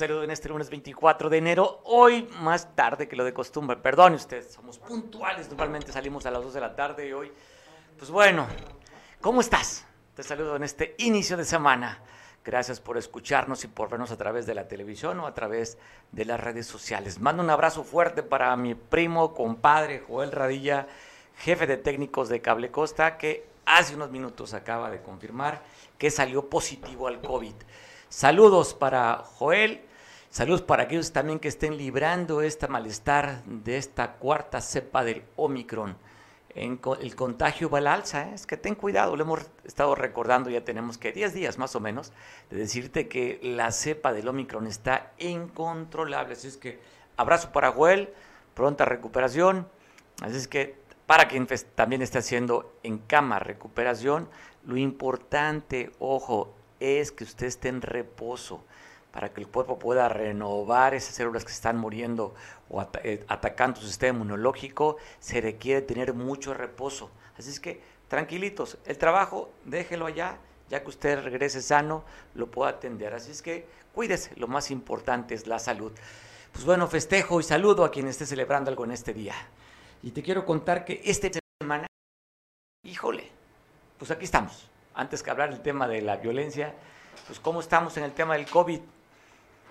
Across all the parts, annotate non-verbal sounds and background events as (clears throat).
saludo en este lunes 24 de enero, hoy más tarde que lo de costumbre. Perdone usted, somos puntuales, normalmente salimos a las 2 de la tarde y hoy, pues bueno, ¿cómo estás? Te saludo en este inicio de semana. Gracias por escucharnos y por vernos a través de la televisión o a través de las redes sociales. Mando un abrazo fuerte para mi primo, compadre Joel Radilla, jefe de técnicos de Cable Costa, que hace unos minutos acaba de confirmar que salió positivo al COVID. Saludos para Joel, saludos para aquellos también que estén librando este malestar de esta cuarta cepa del Omicron. El contagio va al alza, ¿eh? es que ten cuidado, lo hemos estado recordando, ya tenemos que 10 días más o menos, de decirte que la cepa del Omicron está incontrolable. Así es que abrazo para Joel, pronta recuperación. Así es que para quien también está haciendo en cama recuperación, lo importante, ojo, es que usted esté en reposo para que el cuerpo pueda renovar esas células que están muriendo o eh, atacando su sistema inmunológico, se requiere tener mucho reposo. Así es que tranquilitos, el trabajo déjelo allá, ya que usted regrese sano, lo pueda atender. Así es que cuídese, lo más importante es la salud. Pues bueno, festejo y saludo a quien esté celebrando algo en este día. Y te quiero contar que esta semana, híjole, pues aquí estamos antes que hablar del tema de la violencia, pues cómo estamos en el tema del COVID.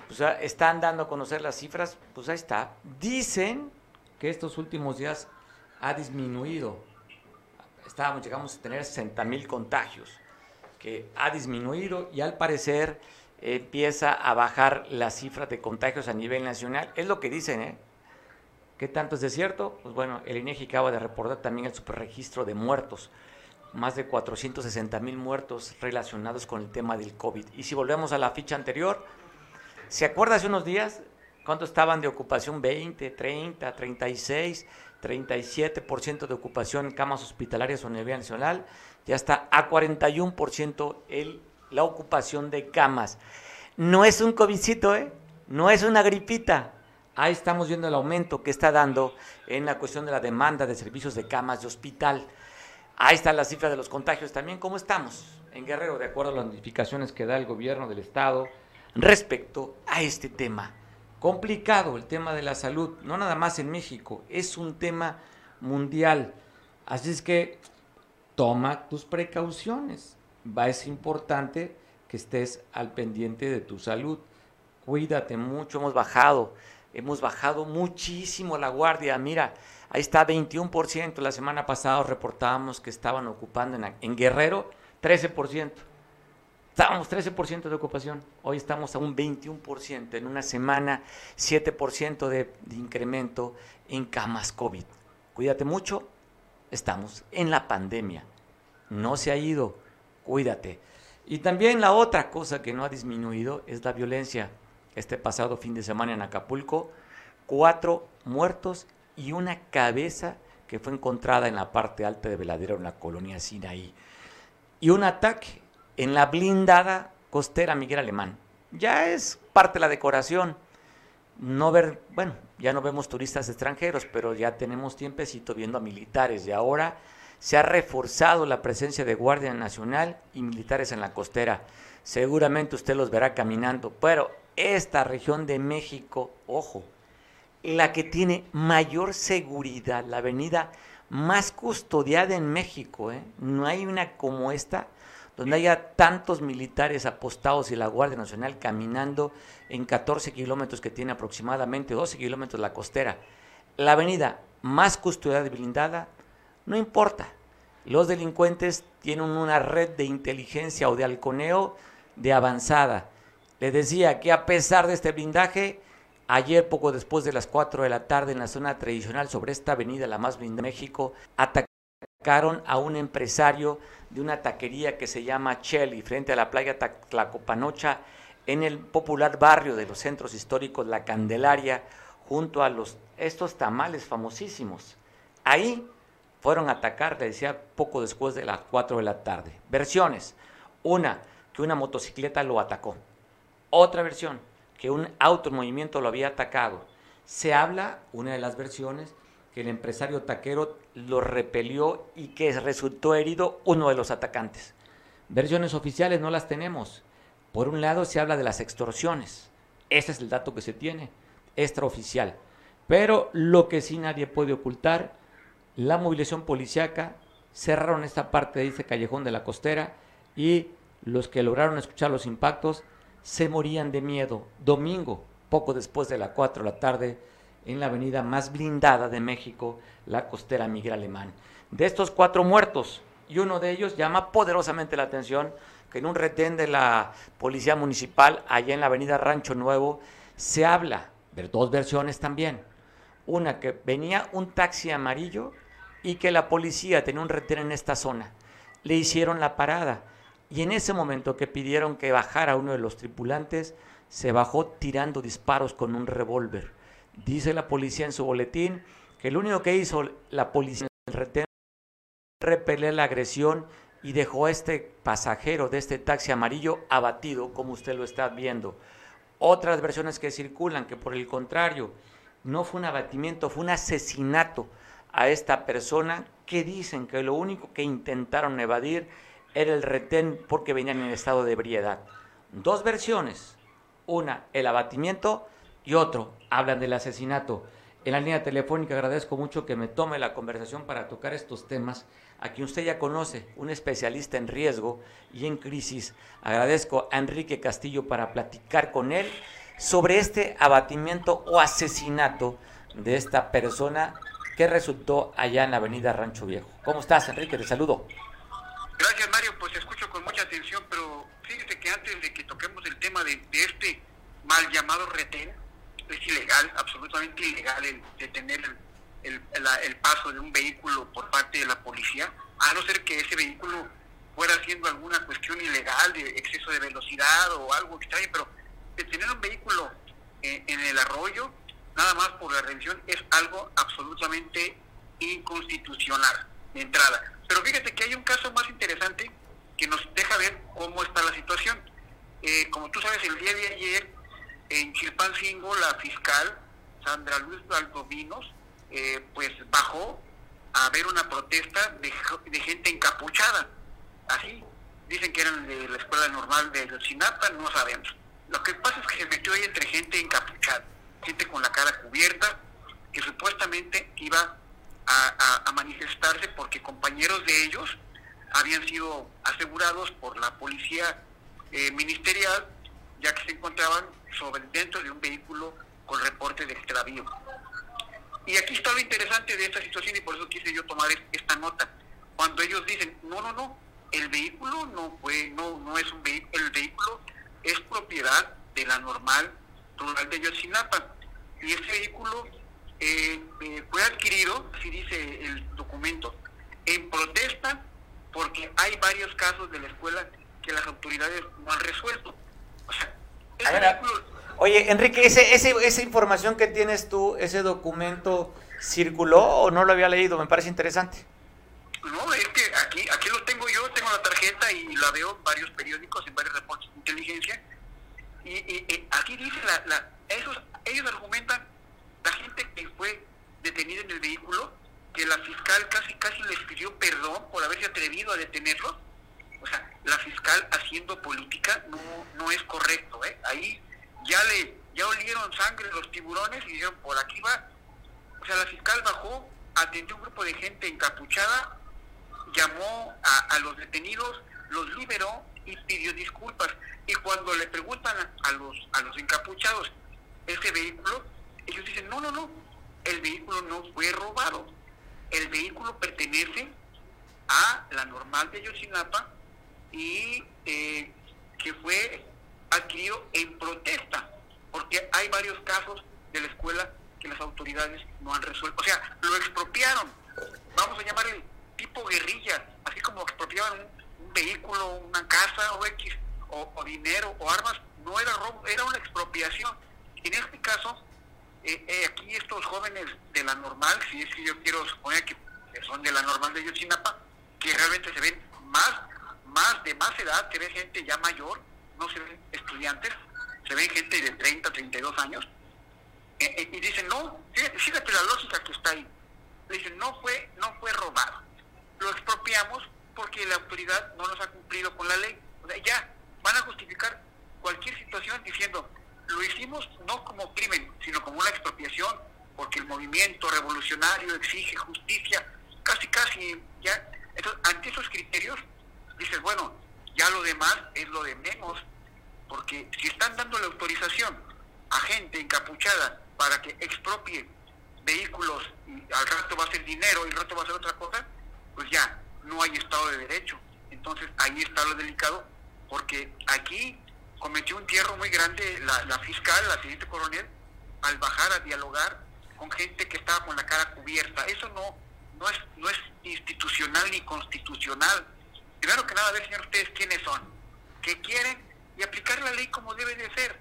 Pues están dando a conocer las cifras, pues ahí está. Dicen que estos últimos días ha disminuido. Estábamos, llegamos a tener 60 mil contagios, que ha disminuido y al parecer empieza a bajar la cifra de contagios a nivel nacional. Es lo que dicen, ¿eh? ¿Qué tanto es de cierto? Pues bueno, el INEGI acaba de reportar también el superregistro de muertos más de 460 mil muertos relacionados con el tema del COVID. Y si volvemos a la ficha anterior, ¿se acuerda hace unos días cuánto estaban de ocupación? 20, 30, 36, 37% de ocupación en camas hospitalarias a nivel nacional. Ya está a 41% el, la ocupación de camas. No es un COVIDcito, ¿eh? No es una gripita. Ahí estamos viendo el aumento que está dando en la cuestión de la demanda de servicios de camas de hospital. Ahí está la cifra de los contagios también. ¿Cómo estamos en Guerrero, de acuerdo a las notificaciones que da el gobierno del Estado respecto a este tema? Complicado el tema de la salud, no nada más en México, es un tema mundial. Así es que toma tus precauciones. Va, es importante que estés al pendiente de tu salud. Cuídate mucho, hemos bajado, hemos bajado muchísimo la guardia. Mira, Ahí está 21%. La semana pasada reportábamos que estaban ocupando en, Guerrero 13%. Estábamos 13% de ocupación. Hoy estamos a un 21%. En una semana 7% de, incremento en camas COVID. Cuídate mucho. Estamos en la pandemia. No se ha ido. Cuídate. Y también la otra cosa que no ha disminuido es la violencia. Este pasado fin de semana en Acapulco, cuatro muertos y una cabeza que fue encontrada en la parte alta de Veladero, en la colonia Sinaí. Y un ataque en la blindada costera Miguel Alemán. Ya es parte de la decoración. No ver, bueno, ya no vemos turistas extranjeros, pero ya tenemos tiempecito viendo a militares y ahora se ha reforzado la presencia de Guardia Nacional y militares en la costera. Seguramente usted los verá caminando, pero esta región de México, ojo, la que tiene mayor seguridad, la avenida más custodiada en México. ¿eh? No hay una como esta donde haya tantos militares apostados y la Guardia Nacional caminando en 14 kilómetros que tiene aproximadamente 12 kilómetros la costera. La avenida más custodiada y blindada, no importa. Los delincuentes tienen una red de inteligencia o de halconeo de avanzada. Les decía que a pesar de este blindaje, Ayer, poco después de las 4 de la tarde, en la zona tradicional sobre esta avenida, la más linda de México, atacaron a un empresario de una taquería que se llama Chelly, frente a la playa Tlacopanocha, en el popular barrio de los centros históricos La Candelaria, junto a los, estos tamales famosísimos. Ahí fueron a atacar, le decía, poco después de las 4 de la tarde. Versiones. Una, que una motocicleta lo atacó. Otra versión, que un auto en movimiento lo había atacado. Se habla, una de las versiones, el empresario taquero lo repelió y que resultó herido uno de los atacantes. Versiones oficiales no las tenemos. Por un lado se habla de las extorsiones. Ese es el dato que se tiene, extraoficial. Pero lo que sí nadie puede ocultar, la movilización policiaca, cerraron esta parte de ese callejón de la costera y los que lograron escuchar los impactos se morían de miedo. Domingo, poco después de las 4 de la tarde, en la avenida más blindada de México, la costera Miguel Alemán. De estos cuatro muertos, y uno de ellos llama poderosamente la atención, que en un retén de la Policía Municipal, allá en la avenida Rancho Nuevo, se habla de dos versiones también. Una que venía un taxi amarillo y que la policía tenía un retén en esta zona. Le hicieron la parada y en ese momento que pidieron que bajara uno de los tripulantes, se bajó tirando disparos con un revólver. Dice la policía en su boletín que lo único que hizo la policía en el retén repeler la agresión y dejó a este pasajero de este taxi amarillo abatido, como usted lo está viendo. Otras versiones que circulan, que por el contrario, no fue un abatimiento, fue un asesinato a esta persona que dicen que lo único que intentaron evadir era el retén porque venían en estado de ebriedad. Dos versiones, una el abatimiento y otro hablan del asesinato. En la línea telefónica agradezco mucho que me tome la conversación para tocar estos temas a quien usted ya conoce, un especialista en riesgo y en crisis. Agradezco a Enrique Castillo para platicar con él sobre este abatimiento o asesinato de esta persona que resultó allá en la avenida Rancho Viejo. ¿Cómo estás, Enrique? Te saludo. Gracias, Mario. Pues escucho con mucha atención, pero fíjese que antes de que toquemos el tema de, este mal llamado retén, es ilegal, absolutamente ilegal el detener el el, el, paso de un vehículo por parte de la policía, a no ser que ese vehículo fuera haciendo alguna cuestión ilegal de exceso de velocidad o algo extraño, pero tener un vehículo en, en el arroyo, nada más por la revisión, es algo absolutamente inconstitucional de entrada. Pero fíjate que hay un caso más interesante que nos deja ver cómo está la situación. Eh, como tú sabes, el día de ayer en Chilpancingo, la fiscal Sandra Luz Valdovinos eh, pues bajó a ver una protesta de, de, gente encapuchada. Así, dicen que eran de la escuela normal de Yosinapa, no sabemos. Lo que pasa es que se metió ahí entre gente encapuchada, gente con la cara cubierta, que supuestamente iba a, a, manifestarse porque compañeros de ellos habían sido asegurados por la policía eh, ministerial, ya que se encontraban sobre dentro de un vehículo con reporte de extravío. Y aquí está lo interesante de esta situación y por eso quise yo tomar esta nota. Cuando ellos dicen, no, no, no, el vehículo no fue, no, no es un vehículo, el vehículo es propiedad de la normal rural de Yotzinapa. Y ese vehículo eh, eh, fue adquirido, así dice el documento, en protesta porque hay varios casos de la escuela que las autoridades no han resuelto. O sea, Oye, Enrique, ese, ese, esa información que tienes tú, ese documento, ¿circuló o no lo había leído? Me parece interesante. No, es que aquí, aquí lo tengo yo, tengo la tarjeta y la veo en varios periódicos, en varios reportes de inteligencia. Y, aquí dice, la, la, esos, ellos argumentan, la gente que fue detenida en el vehículo, que la fiscal casi casi les pidió perdón por haberse atrevido a detenerlos. La fiscal haciendo política no, no es correcto. ¿eh? Ahí ya le ya olieron sangre los tiburones y dijeron por aquí va o sea la fiscal bajó atendió un grupo de gente encapuchada llamó a, los detenidos los liberó y pidió disculpas y cuando le preguntan a, los a los encapuchados ese vehículo ellos dicen no no no el vehículo no fue robado el vehículo pertenece a la normal de Yosinapa y eh, que fue adquirido en protesta, porque hay varios casos de la escuela que las autoridades no han resuelto. O sea, lo expropiaron, vamos a llamar el tipo guerrilla, así como expropiaban un, vehículo, una casa o X, o, dinero o armas, no era robo, era una expropiación. En este caso, eh, eh, aquí estos jóvenes de la normal, si es que yo quiero suponer que son de la normal de Yotzinapa, que realmente se ven más, más de más edad, que ve gente ya mayor, no se ven estudiantes, se ven gente de 30, 32 años, eh, eh, y dicen, no, fíjate la lógica que está ahí. Dicen, no fue, no fue robado. Lo expropiamos porque la autoridad no nos ha cumplido con la ley. O sea, ya van a justificar cualquier situación diciendo, lo hicimos no como crimen, sino como una expropiación, porque el movimiento revolucionario exige justicia, casi, casi, ya. Entonces, ante esos criterios, dices, bueno, ya lo demás es lo de menos, porque si están dando la autorización a gente encapuchada para que expropie vehículos y al rato va a ser dinero y al rato va a ser otra cosa, pues ya no hay Estado de Derecho. Entonces ahí está lo delicado, porque aquí cometió un tierro muy grande la, fiscal, la teniente coronel, al bajar a dialogar con gente que estaba con la cara cubierta. Eso no, no, es, no es institucional ni constitucional. Primero que nada, ver, señor, ustedes quiénes son, qué quieren y aplicar la ley como debe de ser.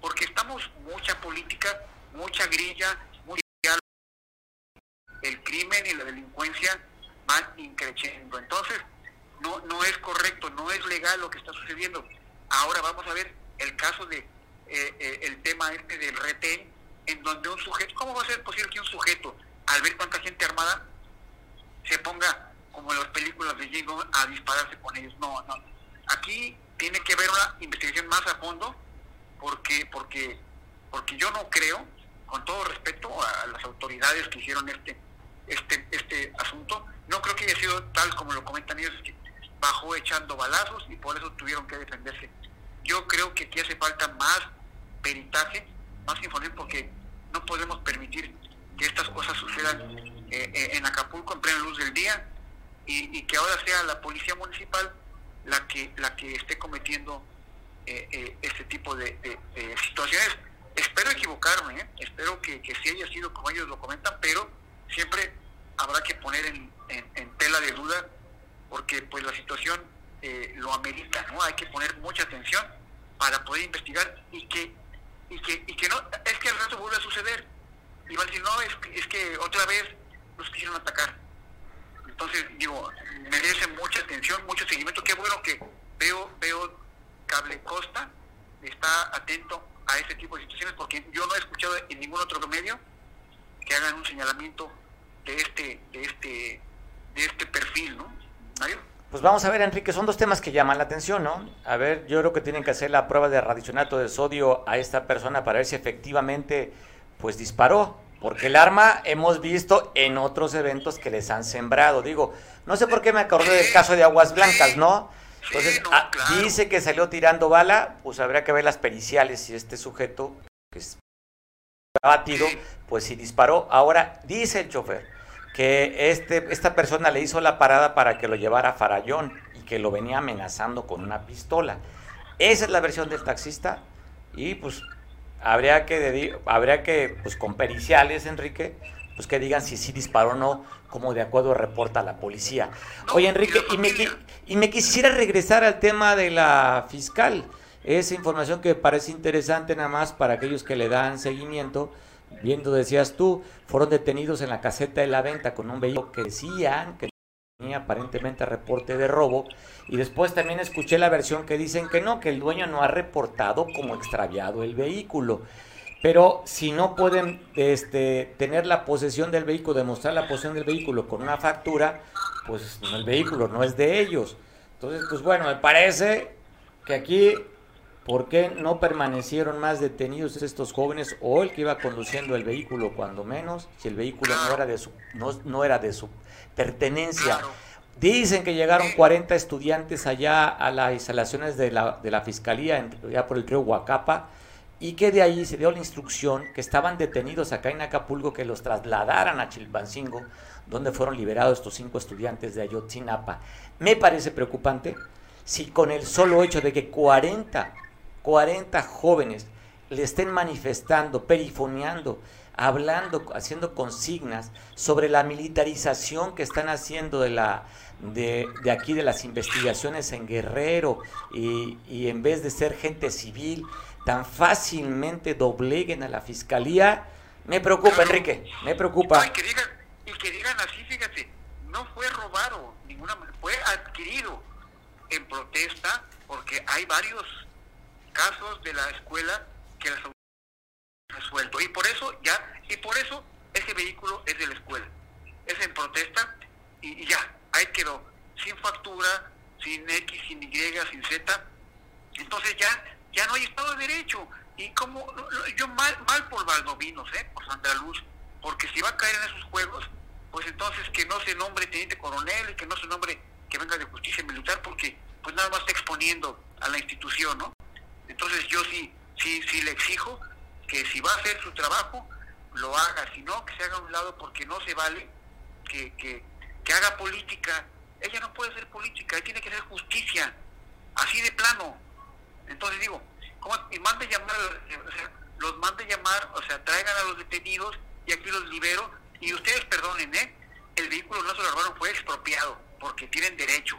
Porque estamos mucha política, mucha grilla, mucha... el crimen y la delincuencia van increciendo. Entonces, no, no es correcto, no es legal lo que está sucediendo. Ahora vamos a ver el caso de eh, eh, el tema este del retén, en donde un sujeto, ¿cómo va a ser posible que un sujeto, al ver cuánta gente armada, se ponga, como en las películas de Jingo, a dispararse con ellos? No, no. Aquí tiene que haber una investigación más a fondo, porque, porque, porque yo no creo, con todo respeto a las autoridades que hicieron este, este, este asunto, no creo que haya sido tal como lo comentan ellos, que bajó echando balazos y por eso tuvieron que defenderse. Yo creo que aquí hace falta más peritaje, más información, porque no podemos permitir que estas cosas sucedan eh, eh, en Acapulco en plena luz del día y, que ahora sea la policía municipal la que la que esté cometiendo eh, este tipo de, situaciones. Espero equivocarme, espero que, que sí haya sido como ellos lo comentan, pero siempre habrá que poner en, tela de duda porque pues la situación eh, lo amerita, ¿no? Hay que poner mucha atención para poder investigar y que y que, y que no, es que al rato vuelve a suceder. Y van a decir, no, es, es que otra vez los quisieron atacar. Entonces, digo, merece mucha atención, mucho seguimiento. Qué bueno que veo, veo Cable Costa está atento a ese tipo de situaciones, porque yo no he escuchado en ningún otro medio que hagan un señalamiento de este, de este, de este perfil, ¿no? Pues vamos a ver, Enrique, son dos temas que llaman la atención, ¿no? A ver, yo creo que tienen que hacer la prueba de radicionato de sodio a esta persona para ver si efectivamente, pues disparó. Porque el arma hemos visto en otros eventos que les han sembrado. Digo, no sé por qué me acordé del caso de Aguas Blancas, ¿no? Entonces, ah, dice que salió tirando bala, pues habría que ver las periciales si este sujeto que es batido, pues si disparó. Ahora, dice el chofer, que este, esta persona le hizo la parada para que lo llevara a Farallón y que lo venía amenazando con una pistola. Esa es la versión del taxista y pues habría que, habría que pues con periciales, Enrique, pues que digan si sí disparó o no, como de acuerdo reporta la policía. Oye, Enrique, y me, y me quisiera regresar al tema de la fiscal. Esa información que parece interesante nada más para aquellos que le dan seguimiento viendo, decías tú, fueron detenidos en la caseta de la venta con un vehículo que decían que aparentemente reporte de robo. Y después también escuché la versión que dicen que no, que el dueño no ha reportado como extraviado el vehículo. Pero si no pueden este, tener la posesión del vehículo, demostrar la posesión del vehículo con una factura, pues el vehículo no es de ellos. Entonces, pues bueno, me parece que aquí ¿Por qué no permanecieron más detenidos estos jóvenes o el que iba conduciendo el vehículo cuando menos, si el vehículo no era de su no, era de su pertenencia? Dicen que llegaron 40 estudiantes allá a las instalaciones de la, de la fiscalía, ya por el río Huacapa, y que de ahí se dio la instrucción que estaban detenidos acá en Acapulco, que los trasladaran a Chilpancingo, donde fueron liberados estos cinco estudiantes de Ayotzinapa. Me parece preocupante si con el solo hecho de que 40 40 jóvenes le estén manifestando, perifoneando, hablando, haciendo consignas sobre la militarización que están haciendo de la de, aquí de las investigaciones en Guerrero y, y, en vez de ser gente civil tan fácilmente dobleguen a la fiscalía, me preocupa, Enrique, me preocupa. y, que digan, y que digan así, fíjate, no fue robado, ninguna, fue adquirido en protesta porque hay varios casos de la escuela que las resuelto. Y por eso ya, y por eso ese vehículo es de la escuela. Es en protesta y, ya, ahí quedó. Sin factura, sin X, sin Y, sin Z. Entonces ya, ya no hay Estado de Derecho. Y como, yo mal, mal por Valdovinos, ¿eh? por Sandra Luz, porque si va a caer en esos juegos, pues entonces que no se nombre teniente coronel que no se nombre que venga de justicia militar, porque pues nada más está exponiendo a la institución, ¿no? Entonces yo sí, sí, sí le exijo que si va a hacer su trabajo, lo haga, si no, que se haga a un lado porque no se vale que, que, que haga política. Ella no puede hacer política, ella tiene que hacer justicia, así de plano. Entonces digo, ¿cómo? y mande llamar, o sea, los mande llamar, o sea, traigan a los detenidos y aquí los libero. Y ustedes perdonen, ¿eh? El vehículo no se lo robaron, fue expropiado, porque tienen derecho.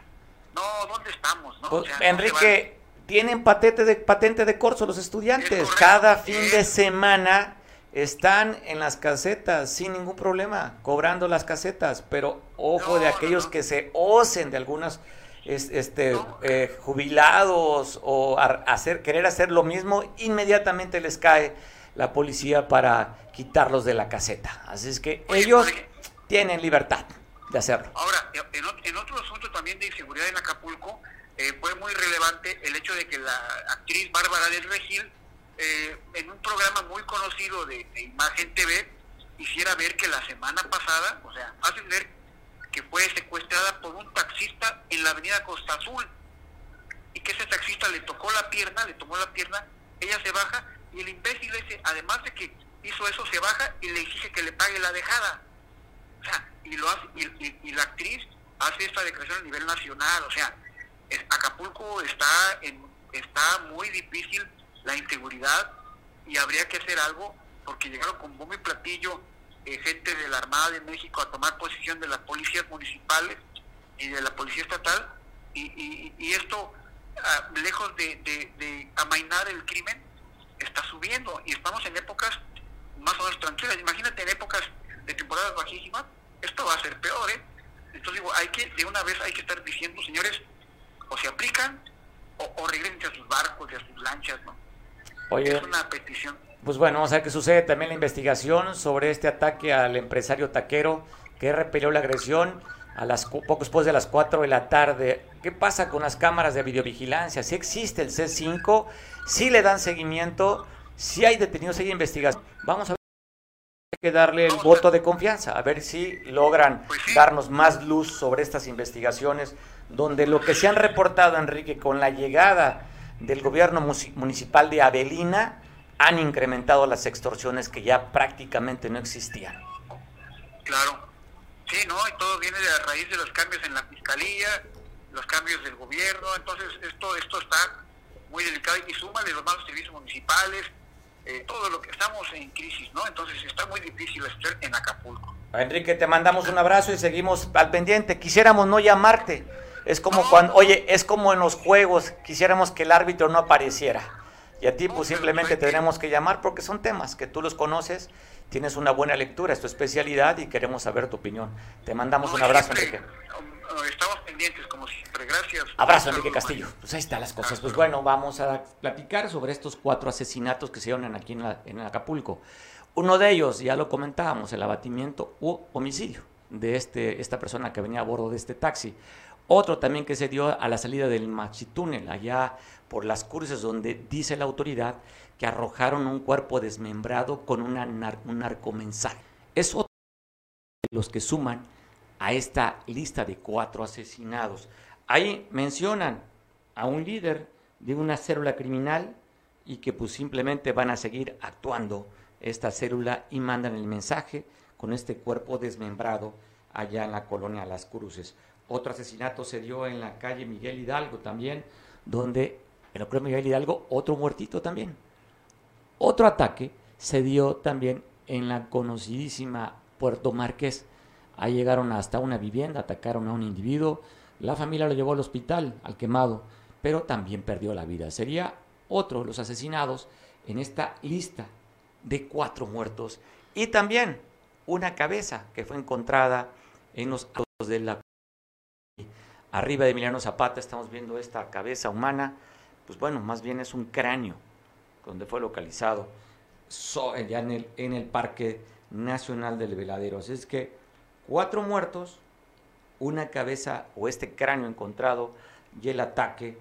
No, ¿dónde estamos? No? Pues, Enrique, tienen patente de, patente de corso los estudiantes. Cada fin de semana están en las casetas sin ningún problema, cobrando las casetas, pero ojo de aquellos que se osen de algunas este, eh, jubilados o hacer, querer hacer lo mismo, inmediatamente les cae la policía para quitarlos de la caseta. Así es que ellos tienen libertad de hacerlo. Ahora, en, otro asunto también de inseguridad en Acapulco, eh, fue muy relevante el hecho de que la actriz Bárbara del Regil, eh, en un programa muy conocido de, Imagen TV, hiciera ver que la semana pasada, o sea, hace ver que fue secuestrada por un taxista en la avenida Costa Azul y que ese taxista le tocó la pierna, le tomó la pierna, ella se baja y el imbécil ese, además de que hizo eso, se baja y le exige que le pague la dejada. O sea, y, lo hace, y, la actriz hace esta declaración a nivel nacional. O sea, Acapulco está, en, está muy difícil la inseguridad y habría que hacer algo porque llegaron con bombo y platillo eh, gente de la Armada de México a tomar posición de las policías municipales y de la policía estatal y, esto, ah, lejos de, de amainar el crimen, está subiendo y estamos en épocas más o menos tranquilas. Imagínate en épocas de temporadas bajísimas, esto va a ser peor, ¿eh? Entonces digo, hay que, de una vez hay que estar diciendo, señores, o se aplican o, o regresen a sus barcos y a sus lanchas, ¿no? Oye, es una petición. Pues bueno, vamos a ver qué sucede también la investigación sobre este ataque al empresario taquero que repelió la agresión a las poco después de las 4 de la tarde. ¿Qué pasa con las cámaras de videovigilancia? Si existe el C5, si le dan seguimiento, si hay detenidos, hay investigación. Vamos a ver que darle el voto de confianza, a ver si logran pues darnos más luz sobre estas investigaciones, donde lo que se han reportado, Enrique, con la llegada del gobierno municipal de Avelina, han incrementado las extorsiones que ya prácticamente no existían. Claro, sí, ¿no? Y todo viene de a raíz de los cambios en la fiscalía, los cambios del gobierno, entonces esto, esto está muy delicado y súmale los malos servicios municipales, eh, todo lo que estamos en crisis, ¿no? Entonces está muy difícil estar en Acapulco. Enrique, te mandamos un abrazo y seguimos al pendiente. Quisiéramos no llamarte. Es como cuando, oye, es como en los juegos, quisiéramos que el árbitro no apareciera. Y a ti pues simplemente tenemos que llamar porque son temas que tú los conoces, tienes una buena lectura, es tu especialidad y queremos saber tu opinión. Te mandamos un abrazo, Enrique. Estamos pendientes, como siempre. Gracias. Abrazo, Enrique Castillo. Pues ahí están las cosas. Pues bueno, vamos a platicar sobre estos cuatro asesinatos que se dieron aquí en, en Acapulco. Uno de ellos, ya lo comentábamos, el abatimiento u homicidio de este, esta persona que venía a bordo de este taxi. Otro también que se dio a la salida del Machitúnel, allá por las cruces, donde dice la autoridad que arrojaron un cuerpo desmembrado con una un narcomensaje. Es otro de los que suman a esta lista de cuatro asesinados. Ahí mencionan a un líder de una célula criminal y que pues simplemente van a seguir actuando esta célula y mandan el mensaje con este cuerpo desmembrado allá en la colonia Las Cruces. Otro asesinato se dio en la calle Miguel Hidalgo también, donde en la calle Miguel Hidalgo otro muertito también. Otro ataque se dio también en la conocidísima Puerto Marqués, Ahí llegaron hasta una vivienda, atacaron a un individuo, la familia lo llevó al hospital, al quemado, pero también perdió la vida. Sería otro de los asesinados en esta lista de cuatro muertos. Y también una cabeza que fue encontrada en los de la arriba de Emiliano Zapata estamos viendo esta cabeza humana, pues bueno, más bien es un cráneo donde fue localizado ya en el, en el Parque Nacional del Veladero. Así es que cuatro muertos, una cabeza o este cráneo encontrado y el ataque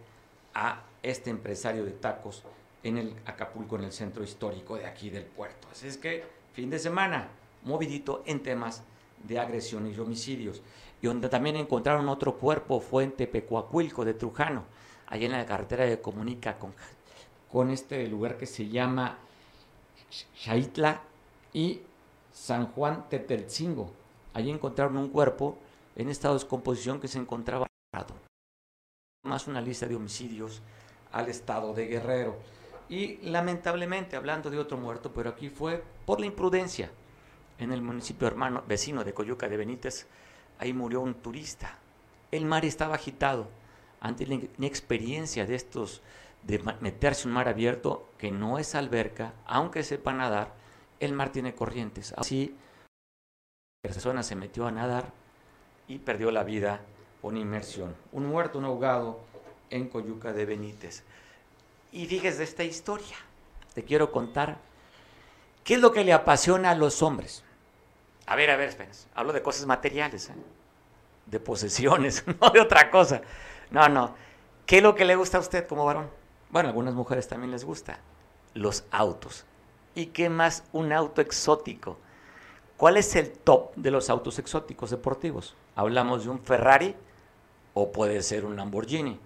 a este empresario de tacos en el Acapulco, en el centro histórico de aquí del puerto. Así es que fin de semana, movidito en temas de agresiones y homicidios. Y donde también encontraron otro cuerpo fue en de Trujano, allá en la carretera de comunica con, con este lugar que se llama Xaitla y San Juan Tetelcingo. Allí encontraron un cuerpo en estado de descomposición que se encontraba más una lista de homicidios al estado de Guerrero. Y lamentablemente, hablando de otro muerto, pero aquí fue por la imprudencia. En el municipio hermano, vecino de Coyuca de Benítez, ahí murió un turista. El mar estaba agitado. Ante la inexperiencia de estos de meterse un mar abierto, que no es alberca, aunque sepa nadar, el mar tiene corrientes. Así, persona se metió a nadar y perdió la vida con inmersión. Un muerto, un ahogado en Coyuca de Benítez. Y fíjese esta historia. Te quiero contar qué es lo que le apasiona a los hombres. A ver, a ver, espera. Hablo de cosas materiales, ¿eh? de posesiones, (laughs) no de otra cosa. No, no. ¿Qué es lo que le gusta a usted como varón? Bueno, a algunas mujeres también les gusta. Los autos. ¿Y qué más un auto exótico? ¿Cuál es el top de los autos exóticos deportivos? Hablamos de un Ferrari o puede ser un Lamborghini.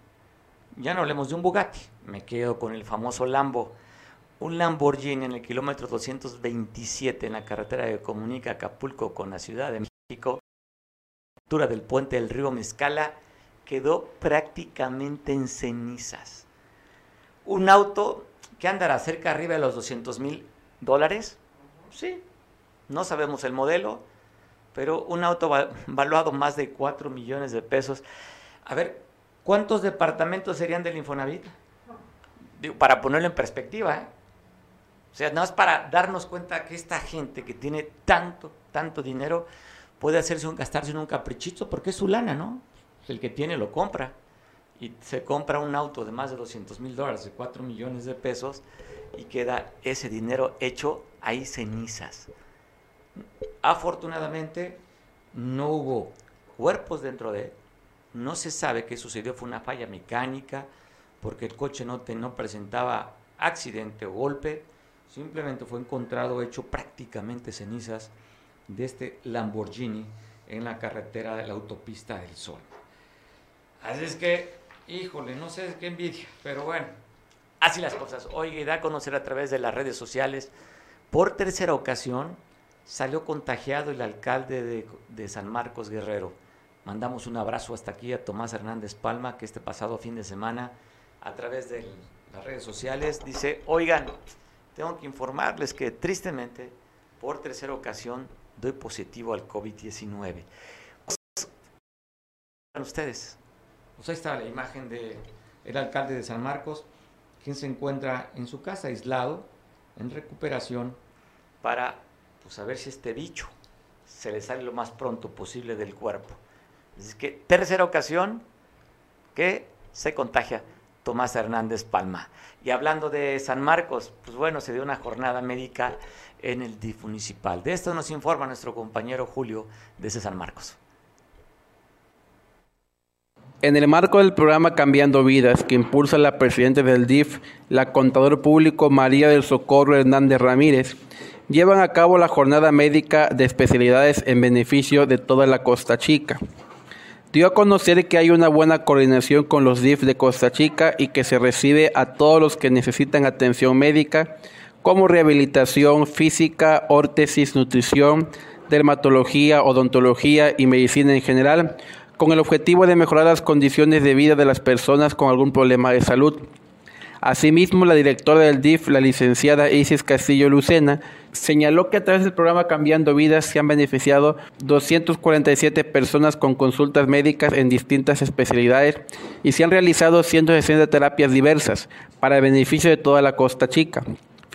Ya no hablemos de un Bugatti, me quedo con el famoso Lambo. Un Lamborghini en el kilómetro 227 en la carretera que comunica Acapulco con la Ciudad de México, altura del puente del río Mezcala, quedó prácticamente en cenizas. Un auto que andará cerca arriba de los 200 mil dólares, sí, no sabemos el modelo, pero un auto valuado más de 4 millones de pesos. A ver, ¿cuántos departamentos serían del Infonavit? para ponerlo en perspectiva, ¿eh? O sea, nada más para darnos cuenta que esta gente que tiene tanto, tanto dinero puede hacerse un, gastarse un caprichito porque es su lana, ¿no? El que tiene lo compra. Y se compra un auto de más de 200 mil dólares, de 4 millones de pesos, y queda ese dinero hecho ahí cenizas. Afortunadamente no hubo cuerpos dentro de él, no se sabe qué sucedió, fue una falla mecánica, porque el coche no, no presentaba accidente o golpe, simplemente fue encontrado hecho prácticamente cenizas de este Lamborghini en la carretera de la autopista del Sol. Así es que, híjole, no sé qué envidia, pero bueno, así las cosas. Hoy da a conocer a través de las redes sociales, por tercera ocasión, salió contagiado el alcalde de, San Marcos Guerrero. Mandamos un abrazo hasta aquí a Tomás Hernández Palma, que este pasado fin de semana, a través de las redes sociales, dice, oigan, tengo que informarles que tristemente, por tercera ocasión, doy positivo al COVID-19. ustedes? Pues ahí está la imagen del el alcalde de San Marcos, quien se encuentra en su casa aislado, en recuperación, para pues a ver si este bicho se le sale lo más pronto posible del cuerpo. Es que tercera ocasión que se contagia Tomás Hernández Palma. Y hablando de San Marcos, pues bueno, se dio una jornada médica en el DIF municipal. De esto nos informa nuestro compañero Julio desde San Marcos. En el marco del programa Cambiando Vidas, que impulsa la presidenta del DIF, la contador público María del Socorro Hernández Ramírez, llevan a cabo la jornada médica de especialidades en beneficio de toda la Costa Chica. Dio a conocer que hay una buena coordinación con los DIF de Costa Chica y que se recibe a todos los que necesitan atención médica, como rehabilitación física, órtesis, nutrición, dermatología, odontología y medicina en general, con el objetivo de mejorar las condiciones de vida de las personas con algún problema de salud. Asimismo, la directora del DIF, la licenciada Isis Castillo Lucena, señaló que a través del programa Cambiando Vidas se han beneficiado 247 personas con consultas médicas en distintas especialidades y se han realizado 160 terapias diversas para el beneficio de toda la Costa Chica.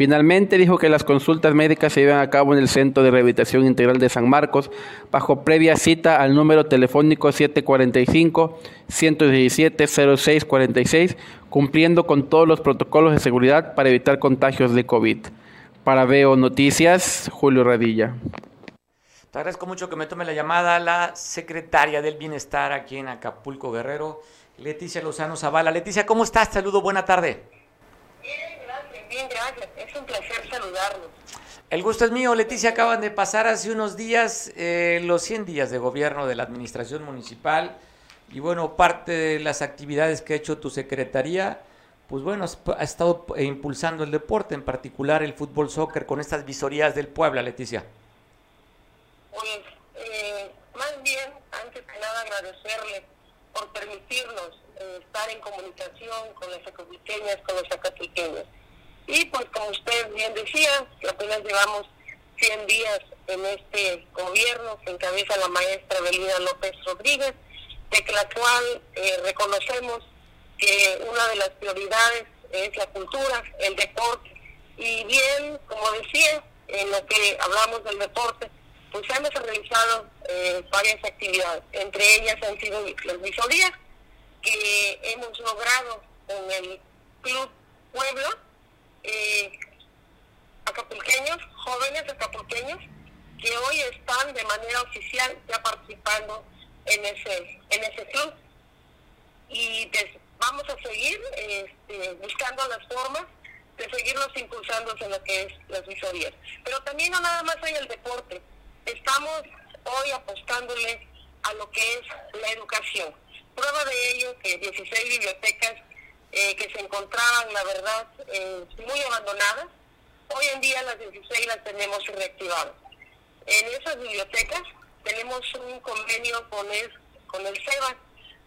Finalmente dijo que las consultas médicas se llevan a cabo en el Centro de Rehabilitación Integral de San Marcos bajo previa cita al número telefónico 745-117-0646, cumpliendo con todos los protocolos de seguridad para evitar contagios de COVID. Para Veo Noticias, Julio Radilla. Te agradezco mucho que me tome la llamada la secretaria del Bienestar aquí en Acapulco Guerrero, Leticia Lozano Zavala. Leticia, ¿cómo estás? Saludo, buena tarde. Bien, gracias. Es un placer saludarlos. El gusto es mío, Leticia. Acaban de pasar hace unos días eh, los 100 días de gobierno de la administración municipal y bueno, parte de las actividades que ha hecho tu secretaría, pues bueno, ha estado impulsando el deporte, en particular el fútbol soccer con estas visorías del Puebla, Leticia. Pues, eh, más bien, antes que nada agradecerle por permitirnos eh, estar en comunicación con las acapulqueñas, con los acapulqueños. Y pues como usted bien decía, que apenas llevamos 100 días en este gobierno que encabeza la maestra Belina López Rodríguez, de la cual eh, reconocemos que una de las prioridades es la cultura, el deporte. Y bien, como decía, en lo que hablamos del deporte, pues hemos realizado eh, varias actividades. Entre ellas han sido las visorías que hemos logrado con el Club Puebla, eh, acapulqueños, jóvenes acapulqueños, que hoy están de manera oficial ya participando en ese, en ese club. Y vamos a seguir este, buscando las formas de seguirlos impulsando en lo que es las visorías. Pero también no nada más hay el deporte. Estamos hoy apostándole a lo que es la educación. Prueba de ello que 16 bibliotecas eh, que se encontraban, la verdad, eh, muy abandonadas, hoy en día las 16 las tenemos reactivadas. En esas bibliotecas tenemos un convenio con el, con el SEBA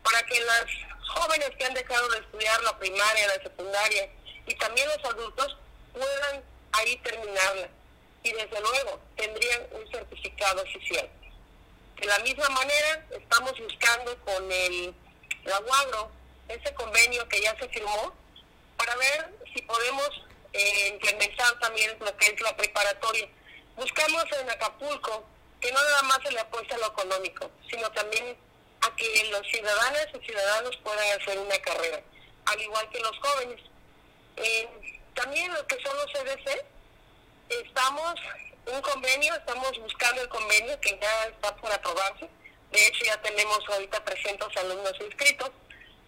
para que las jóvenes que han dejado de estudiar la primaria, la secundaria y también los adultos puedan ahí terminarla. Y desde luego tendrían un certificado oficial. De la misma manera, estamos buscando con el Aguagro ese convenio que ya se firmó para ver si podemos eh, implementar también lo que es la preparatoria. Buscamos en Acapulco que no nada más se le apuesta a lo económico, sino también a que los ciudadanos y ciudadanos puedan hacer una carrera, al igual que los jóvenes. Eh, también lo que son los CDC, estamos un convenio, estamos buscando el convenio que ya está por aprobarse. De hecho, ya tenemos ahorita 300 alumnos inscritos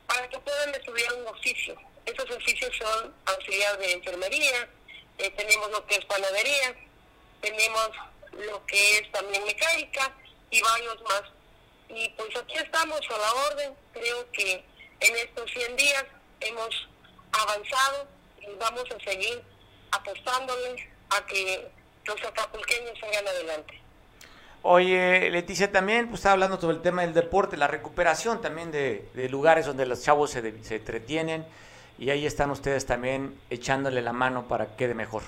para que puedan estudiar un oficio. Esos oficios son auxiliar de enfermería, eh, tenemos lo que es panadería, tenemos lo que es también mecánica y varios más. Y pues aquí estamos a la orden. Creo que en estos 100 días hemos avanzado y vamos a seguir apostándole a que los acapulqueños salgan adelante. Oye, Leticia, también pues, estaba hablando sobre el tema del deporte, la recuperación también de, lugares donde los chavos se, se entretienen y ahí están ustedes también echándole la mano para que quede mejor.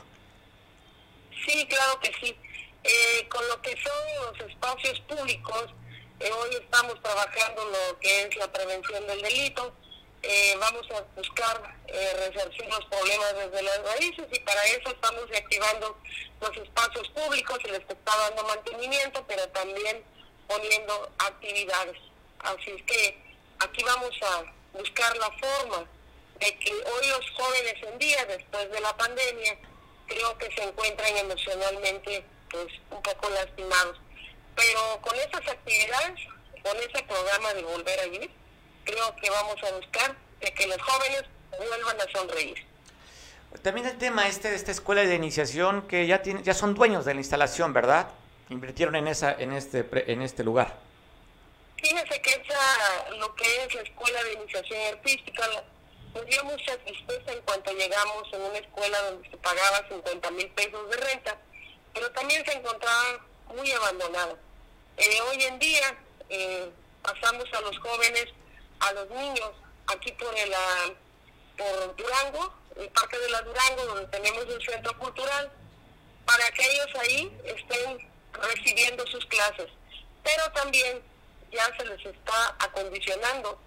Sí, claro que sí. Eh, con lo que son los espacios públicos, eh, hoy estamos trabajando lo que es la prevención del delito. Eh, vamos a buscar resarcir los problemas desde las raíces y para eso estamos reactivando los espacios públicos, se les está dando mantenimiento, pero también poniendo actividades. Así es que aquí vamos a buscar la forma de que hoy los jóvenes en día, después de la pandemia, creo que se encuentran emocionalmente pues un poco lastimados. Pero con estas actividades, con ese programa de volver a vivir, creo que vamos a buscar de que los jóvenes vuelvan a sonreír. También el tema este de esta escuela de iniciación que ya tiene, ya son dueños de la instalación, ¿verdad? Invirtieron en esa en este en este lugar. Fíjese que esa lo que es la escuela de iniciación artística nos dio mucha tristeza en cuanto llegamos en una escuela donde se pagaba 50 mil pesos de renta pero también se encontraba muy abandonado. Eh, hoy en día eh, pasamos a los jóvenes, a los niños, aquí por, el, ah, por Durango, el Parque de la Durango, donde tenemos un centro cultural, para que ellos ahí estén recibiendo sus clases. Pero también ya se les está acondicionando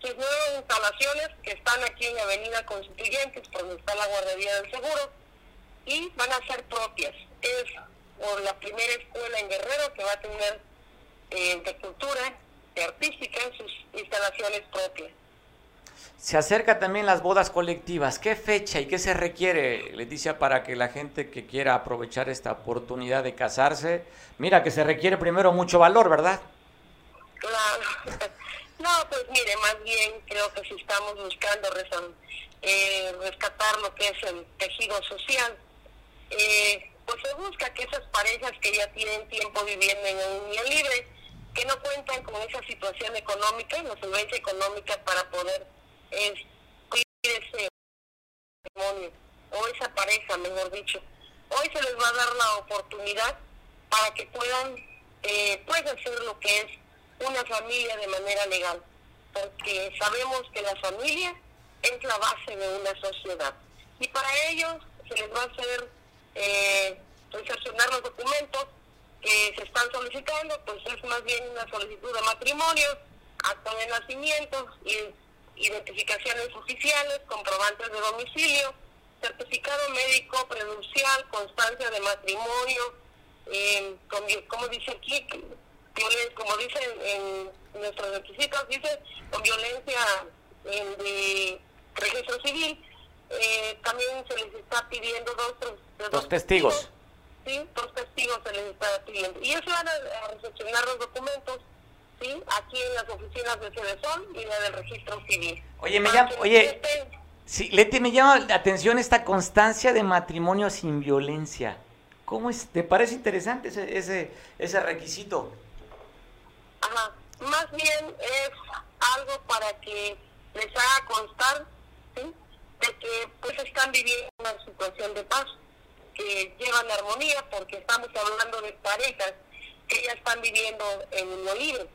sus nuevas instalaciones que están aquí en Avenida Constituyentes, donde está la Guardería del Seguro, y van a ser propias es por la primera escuela en Guerrero que va a tener eh, de cultura, de artística, sus instalaciones propias. Se acerca también las bodas colectivas. ¿Qué fecha y qué se requiere, Leticia, para que la gente que quiera aprovechar esta oportunidad de casarse, mira que se requiere primero mucho valor, ¿verdad? Claro. (laughs) No, pues mire, más bien creo que si estamos buscando eh, rescatar lo que es el tejido social. Eh, pues se busca que esas parejas que ya tienen tiempo viviendo en unión libre, que no cuentan con esa situación económica, la solvencia económica para poder eh, ese matrimonio, o esa pareja, mejor dicho. Hoy se les va a dar la oportunidad para que puedan eh, pues hacer lo que es una familia de manera legal, porque sabemos que la familia es la base de una sociedad. Y para ellos se les va a hacer eh, los documentos que se están solicitando, pues es más bien una solicitud de matrimonio, acta de nacimiento, identificaciones oficiales, comprobantes de domicilio, certificado médico prenupcial, constancia de matrimonio, eh, como dice aquí, como dicen en nuestros requisitos, dice con violencia de registro civil, eh, también se les está pidiendo dos, testigos. Sí, dos testigos se les está pidiendo. Y ellos van a, recepcionar los documentos, ¿sí? Aquí en las oficinas de Cedesol y la del registro civil. Oye, me llama, oye, sí, Leti, me llama la atención esta constancia de matrimonio sin violencia. ¿Cómo es? ¿Te parece interesante ese, ese, ese requisito? Ajá, más bien es algo para que les haga constar de que pues están viviendo una situación de paz, que llevan armonía, porque estamos hablando de parejas que ya están viviendo en lo libre.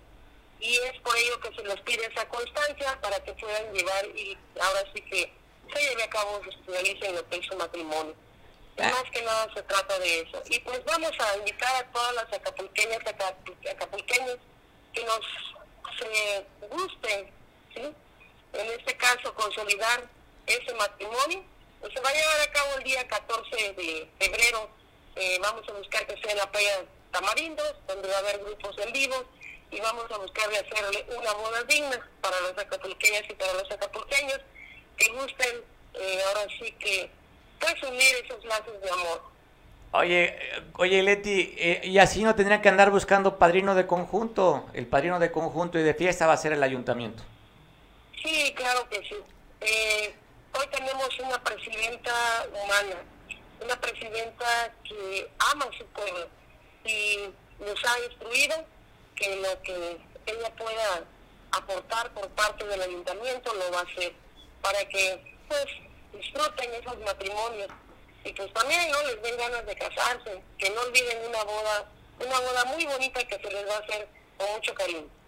Y es por ello que se les pide esa constancia para que puedan llevar y ahora sí que se lleve a cabo, se realice lo que es su matrimonio. Ah. Más que nada se trata de eso. Y pues vamos a invitar a todas las acapulqueñas, acapulqueños que nos se gusten, ¿sí? En este caso, consolidar ese matrimonio. Pues se va a llevar a cabo el día 14 de febrero. Eh, vamos a buscar que sea en la playa Tamarindos, donde va a haber grupos en vivo, y vamos a buscar de hacerle una boda digna para las acapulqueñas y para los acapulqueños que gusten, eh, ahora sí que, pues unir esos lazos de amor. Oye, oye Leti, eh, y así no tendrían que andar buscando padrino de conjunto. El padrino de conjunto y de fiesta va a ser el ayuntamiento. Sí, claro que sí. Eh, hoy tenemos una presidenta humana, una presidenta que ama a su pueblo y nos ha instruido que lo que ella pueda aportar por parte del ayuntamiento lo va a hacer para que pues disfruten esos matrimonios y pues también no les den ganas de casarse, que no olviden una boda, una boda muy bonita que se les va a hacer con mucho cariño.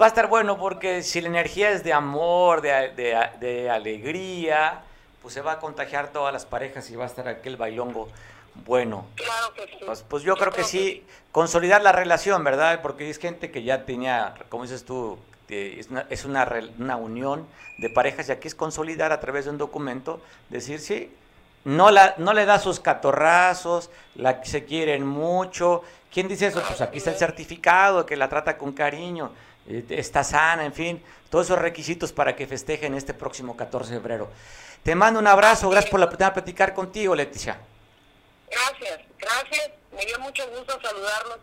Va a estar bueno porque si la energía es de amor, de, de, de alegría, pues se va a contagiar todas las parejas y va a estar aquel bailongo bueno. Claro que sí. Pues, pues yo, creo, que, sí, consolidar la relación, ¿verdad? Porque es gente que ya tenía, como dices tú, es, una, es una, una, unión de parejas y aquí es consolidar a través de un documento, decir, sí, no, la, no le da sus catorrazos, la, se quieren mucho. ¿Quién dice eso? Pues aquí está el certificado, que la trata con cariño, está sana, en fin, todos esos requisitos para que festejen este próximo 14 de febrero. Te mando un abrazo, gracias por la oportunidad de platicar contigo, Leticia. Gracias, gracias, me dio mucho gusto saludarlos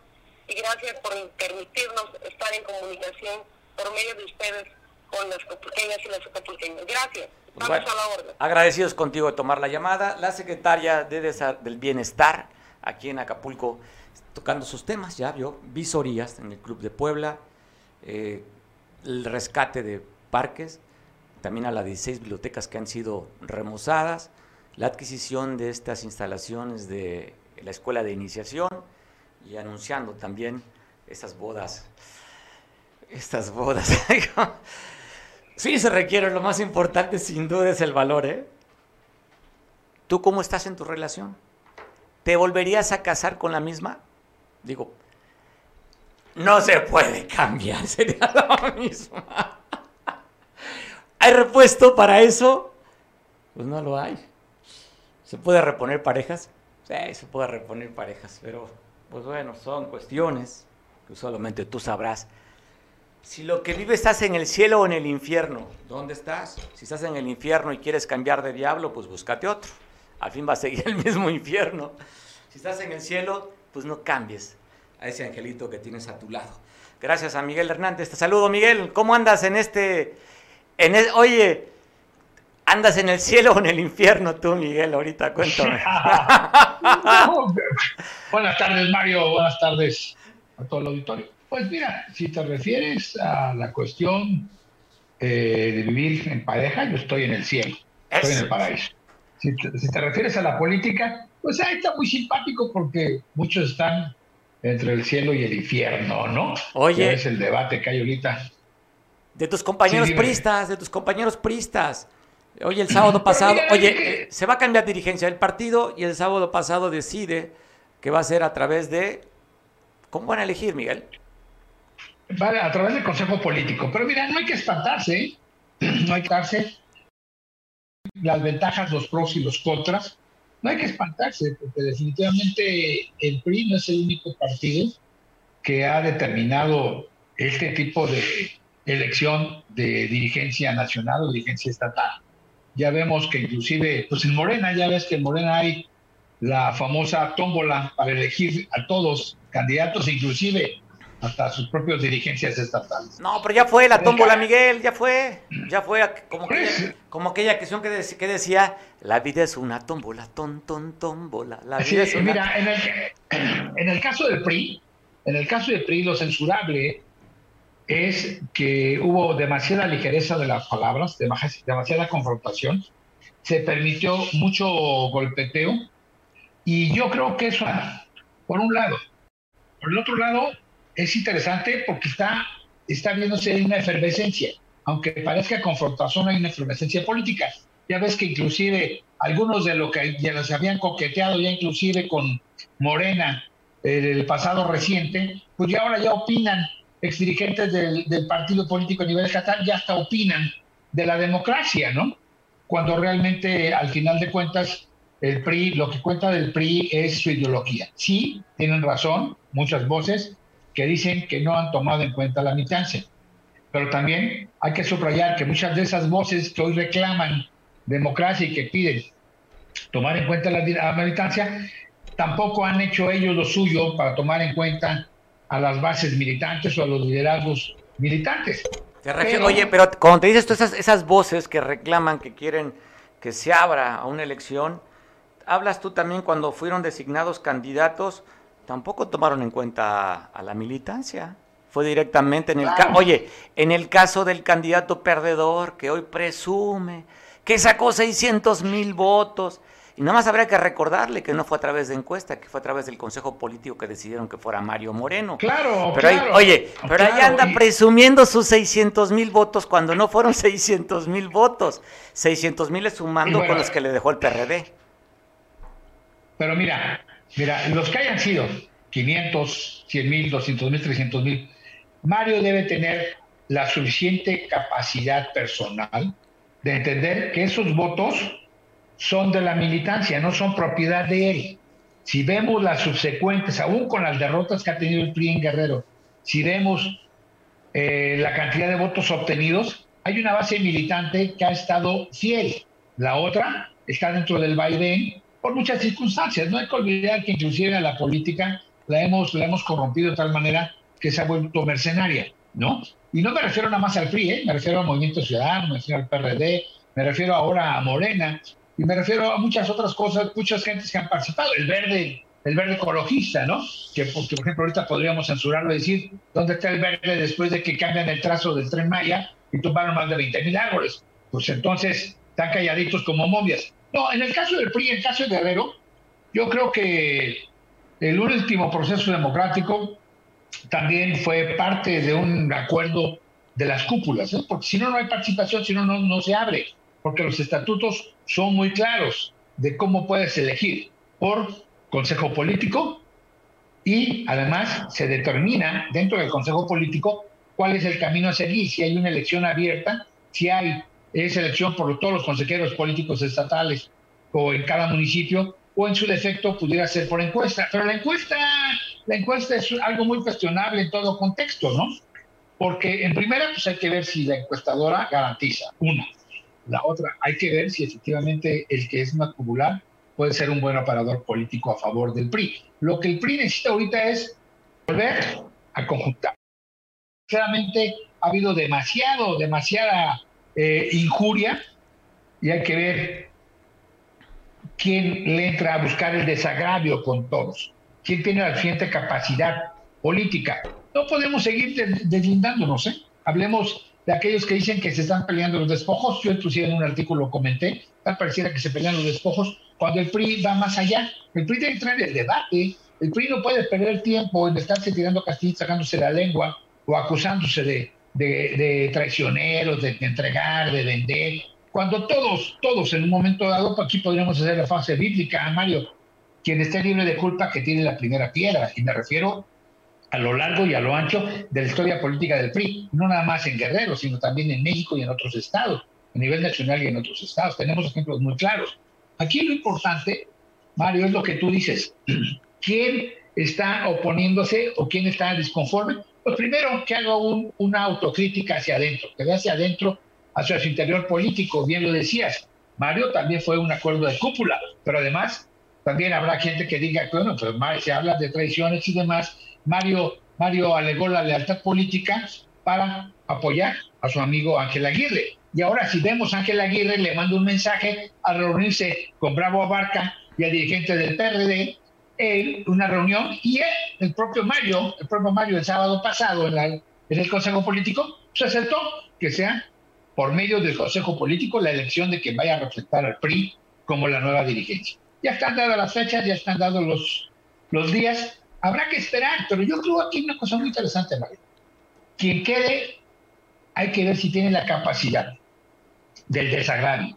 y gracias por permitirnos estar en comunicación por medio de ustedes con las copulqueñas y las copulqueñas. Gracias. Vamos a la orden. Agradecidos contigo de tomar la llamada. La secretaria de del Bienestar aquí en Acapulco tocando sus temas, ya vio, visorías en el Club de Puebla, eh, el rescate de parques, también a las 16 bibliotecas que han sido remozadas, la adquisición de estas instalaciones de la Escuela de Iniciación y anunciando también esas bodas estas bodas. (laughs) sí se requiere, lo más importante sin duda es el valor, ¿eh? ¿Tú cómo estás en tu relación? ¿Te volverías a casar con la misma? Digo, no se puede cambiar, (laughs) sería lo mismo. ¿Hay repuesto para eso? Pues no lo hay. ¿Se puede reponer parejas? Sí, se puede reponer parejas, pero pues bueno, son cuestiones que solamente tú sabrás. Si lo que vives estás en el cielo o en el infierno, ¿dónde estás? Si estás en el infierno y quieres cambiar de diablo, pues búscate otro. Al fin va a seguir el mismo infierno. Si estás en el cielo, pues no cambies a ese angelito que tienes a tu lado. Gracias a Miguel Hernández. Te saludo, Miguel. ¿Cómo andas en este... En oye, ¿Andas en el cielo o en el infierno tú, Miguel? Ahorita cuéntame. (laughs) buenas tardes, Mario. Buenas tardes a todo el auditorio. Pues mira, si te refieres a la cuestión eh, de vivir en pareja, yo estoy en el cielo, estoy en el paraíso. Si te, refieres a la política, pues ahí está muy simpático porque muchos están entre el cielo y el infierno, ¿no? Oye. es el debate que hay ahorita. De tus compañeros pristas, de tus compañeros pristas. Oye, el sábado (laughs) pasado, oye, eh, se va a cambiar dirigencia del partido y el sábado pasado decide que va a ser a través de... ¿Cómo van a elegir, Miguel? Vale, a través del Consejo Político. Pero mira, no hay que espantarse, ¿eh? (clears throat) no hay que espantarse. Las ventajas, los pros y los contras. No hay que espantarse, porque definitivamente el PRI no es el único partido que ha determinado este tipo de elección de dirigencia nacional o dirigencia estatal. Ya vemos que inclusive, pues en Morena, ya ves que en Morena hay la famosa tómbola para elegir a todos candidatos, inclusive hasta sus propios dirigencias estatales. No, pero ya fue la tómbola, Miguel, ya fue. Ya fue como, aquella, como aquella canción que, que, decía, la vida es una tómbola, ton, ton, tómbola. La vida es una... Mira, en el, en el caso del PRI, en el caso del PRI, lo censurable es que hubo demasiada ligereza de las palabras, demasiada confrontación, se permitió mucho golpeteo y yo creo que eso, por un lado. Por el otro lado, es interesante porque está, está viéndose una efervescencia, aunque parezca confrontación, hay una efervescencia política. Ya ves que inclusive algunos de los que ya se habían coqueteado ya inclusive con Morena el pasado reciente, pues ya ahora ya opinan exdirigentes del, del partido político a nivel estatal ya hasta opinan de la democracia, ¿no? Cuando realmente, al final de cuentas, el PRI, lo que cuenta del PRI es su ideología. Sí, tienen razón muchas voces que dicen que no han tomado en cuenta la militancia. Pero también hay que subrayar que muchas de esas voces que hoy reclaman democracia y que piden tomar en cuenta la, la militancia, tampoco han hecho ellos lo suyo para tomar en cuenta a las bases militantes o a los liderazgos militantes. Oye, pero cuando te dices tú esas, esas voces que reclaman, que quieren que se abra a una elección, hablas tú también cuando fueron designados candidatos, tampoco tomaron en cuenta a la militancia. Fue directamente en el oye, en el caso del candidato perdedor que hoy presume que sacó 600 mil votos y nada más habría que recordarle que no fue a través de encuesta, que fue a través del Consejo Político que decidieron que fuera Mario Moreno. Claro, pero claro. oye, pero ahí anda presumiendo sus 600 mil votos cuando no fueron (laughs) 600 mil votos. 600 mil es sumando con los que le dejó el PRD. Pero mira, mira, los que hayan sido 500, 100 mil, 200 mil, 300 mil, Mario debe tener la suficiente capacidad personal de entender que esos votos son de la militancia, no son propiedad de él. Si vemos las subsecuentes, aún con las derrotas que ha tenido el PRI en Guerrero, si vemos eh, la cantidad de votos obtenidos, hay una base militante que ha estado fiel. La otra está dentro del vaivén por muchas circunstancias. No hay que olvidar que inclusive a la política la hemos, la hemos corrompido de tal manera que se ha vuelto mercenaria, ¿no? Y no me refiero nada más al PRI, ¿eh? me refiero al Movimiento Ciudadano, me refiero al PRD, me refiero ahora a Morena, y me refiero a muchas otras cosas, muchas gentes que han participado, el verde, el verde ecologista, ¿no? Que, porque, por ejemplo, ahorita podríamos censurarlo y decir, ¿dónde está el verde después de que cambian el trazo del tren Maya y tumbaron más de 20 mil árboles? Pues entonces están calladitos como momias. No, en el caso del PRI, en el caso de Guerrero, yo creo que el último proceso democrático también fue parte de un acuerdo de las cúpulas, ¿eh? porque si no, no hay participación, si no, no se abre porque los estatutos son muy claros de cómo puedes elegir por consejo político y además se determina dentro del consejo político cuál es el camino a seguir, si hay una elección abierta, si hay esa elección por todos los consejeros políticos estatales o en cada municipio, o en su defecto pudiera ser por encuesta. Pero la encuesta, la encuesta es algo muy cuestionable en todo contexto, ¿no? Porque en primera, pues hay que ver si la encuestadora garantiza, una, la otra, hay que ver si efectivamente el que es más popular puede ser un buen operador político a favor del PRI. Lo que el PRI necesita ahorita es volver a conjuntar. Claramente ha habido demasiado, demasiada eh, injuria y hay que ver quién le entra a buscar el desagravio con todos, quién tiene la suficiente capacidad política. No podemos seguir deslindándonos, ¿eh? Hablemos de aquellos que dicen que se están peleando los despojos. Yo inclusive en un artículo comenté, tal pareciera que se pelean los despojos, cuando el PRI va más allá. El PRI debe entrar en el debate. El PRI no puede perder tiempo en estarse tirando castillos, sacándose la lengua o acusándose de, de, traicioneros, de, entregar, de vender. Cuando todos, todos en un momento dado, pues aquí podríamos hacer la fase bíblica, Mario, quien esté libre de culpa que tiene la primera piedra. Y me refiero a lo largo y a lo ancho de la historia política del PRI, no nada más en Guerrero, sino también en México y en otros estados, a nivel nacional y en otros estados. Tenemos ejemplos muy claros. Aquí lo importante, Mario, es lo que tú dices. (clears throat) ¿Quién está oponiéndose o quién está disconforme? Pues primero que haga una autocrítica hacia adentro, que vea hacia adentro, hacia su interior político, bien lo decías. Mario también fue un acuerdo de cúpula, pero además también habrá gente que diga, bueno, pues se habla de traiciones y demás, Mario, Mario alegó la lealtad política para apoyar a su amigo Ángel Aguirre. Y ahora si vemos a Ángel Aguirre, le manda un mensaje a reunirse con Bravo Abarca y a dirigentes del PRD en una reunión y él, el propio Mario, el propio Mario el sábado pasado en, en el Consejo Político, se aceptó que sea por medio del Consejo Político la elección de quien vaya a reflejar al PRI como la nueva dirigencia. Ya están dadas las fechas, ya están dados los, los días Habrá que esperar, pero yo creo aquí una cosa muy interesante, Mario. Quien quede, hay que ver si tiene la capacidad del desagravio,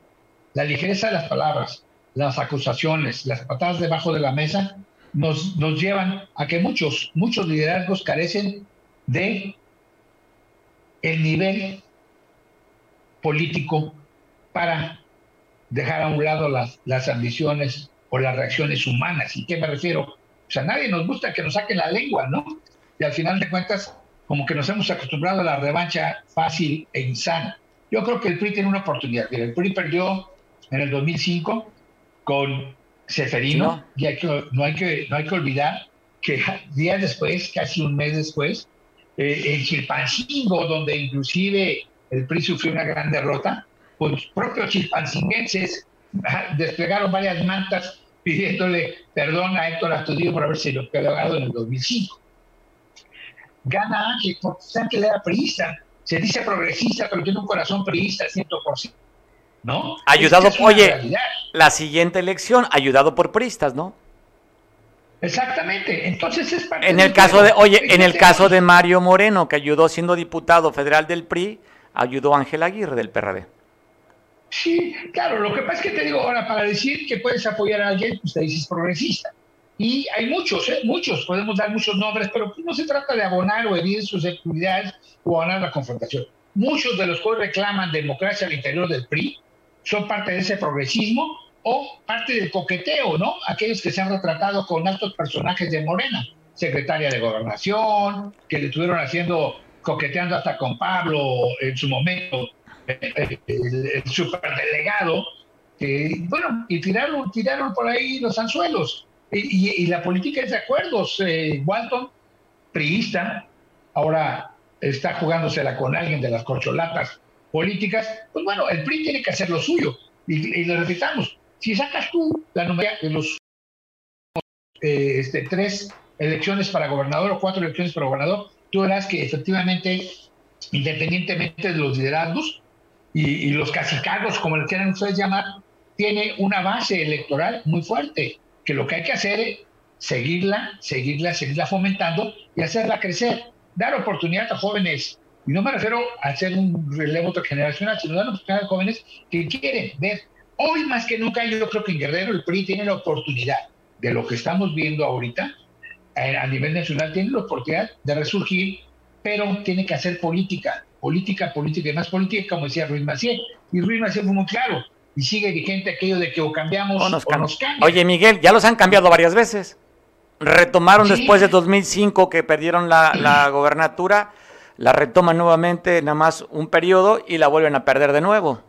la ligereza de las palabras, las acusaciones, las patadas debajo de la mesa, nos, nos llevan a que muchos, muchos liderazgos carecen de el nivel político para dejar a un lado las, las ambiciones o las reacciones humanas. ¿Y qué me refiero? O sea, a nadie nos gusta que nos saquen la lengua, ¿no? Y al final de cuentas, como que nos hemos acostumbrado a la revancha fácil e insana. Yo creo que el PRI tiene una oportunidad. El PRI perdió en el 2005 con Seferino, y no, hay que, no hay que olvidar que días después, casi un mes después, eh, en Chilpancingo, donde inclusive el PRI sufrió una gran derrota, pues propios chilpancinguenses desplegaron varias mantas pidiéndole perdón a Héctor Astudillo por haberse lo pegado en el 2005. Gana Ángel, porque Ángel era priista, se dice progresista, pero tiene un corazón priista 100%. ¿No? Ayudado, oye, la siguiente elección, ayudado por priistas, ¿no? Exactamente. Entonces es parte En el caso de, oye, en el caso de Mario Moreno, que ayudó siendo diputado federal del PRI, ayudó a Ángel Aguirre del PRD. Sí, claro, lo que pasa es que te digo, ahora, para decir que puedes apoyar a alguien, pues te dices progresista. Y hay muchos, ¿eh? muchos, podemos dar muchos nombres, pero no se trata de abonar o herir sus actividades o abonar la confrontación. Muchos de los que reclaman democracia al interior del PRI son parte de ese progresismo o parte del coqueteo, ¿no? Aquellos que se han retratado con altos personajes de Morena, secretaria de Gobernación, que le estuvieron haciendo, coqueteando hasta con Pablo en su momento, el, superdelegado, bueno, y tiraron, tiraron por ahí los anzuelos. Y, la política es de acuerdos. Eh, Walton, priista, ahora está jugándosela con alguien de las corcholatas políticas. Pues bueno, el PRI tiene que hacer lo suyo. Y, y le repitamos, si sacas tú la numeración de los eh, este, tres elecciones para gobernador o cuatro elecciones para gobernador, tú verás que efectivamente, independientemente de los liderazgos, y, los cacicagos, como le quieran ustedes llamar, tiene una base electoral muy fuerte, que lo que hay que hacer es seguirla, seguirla, seguirla fomentando y hacerla crecer, dar oportunidad a jóvenes. Y no me refiero a hacer un relevo generacional, sino dar oportunidad a jóvenes que quieren ver. Hoy más que nunca yo creo que en Guerrero el PRI tiene la oportunidad de lo que estamos viendo ahorita eh, a nivel nacional, tiene la oportunidad de resurgir, pero tiene que hacer política política, política y más política, como decía Ruiz Macié. Y Ruiz Macié fue muy claro. Y sigue vigente aquello de que o cambiamos o nos, cambiamos. Oye, Miguel, ya los han cambiado varias veces. Retomaron después de 2005 que perdieron la, la (clears throat) gobernatura, la retoman nuevamente nada más un periodo y la vuelven a perder de nuevo.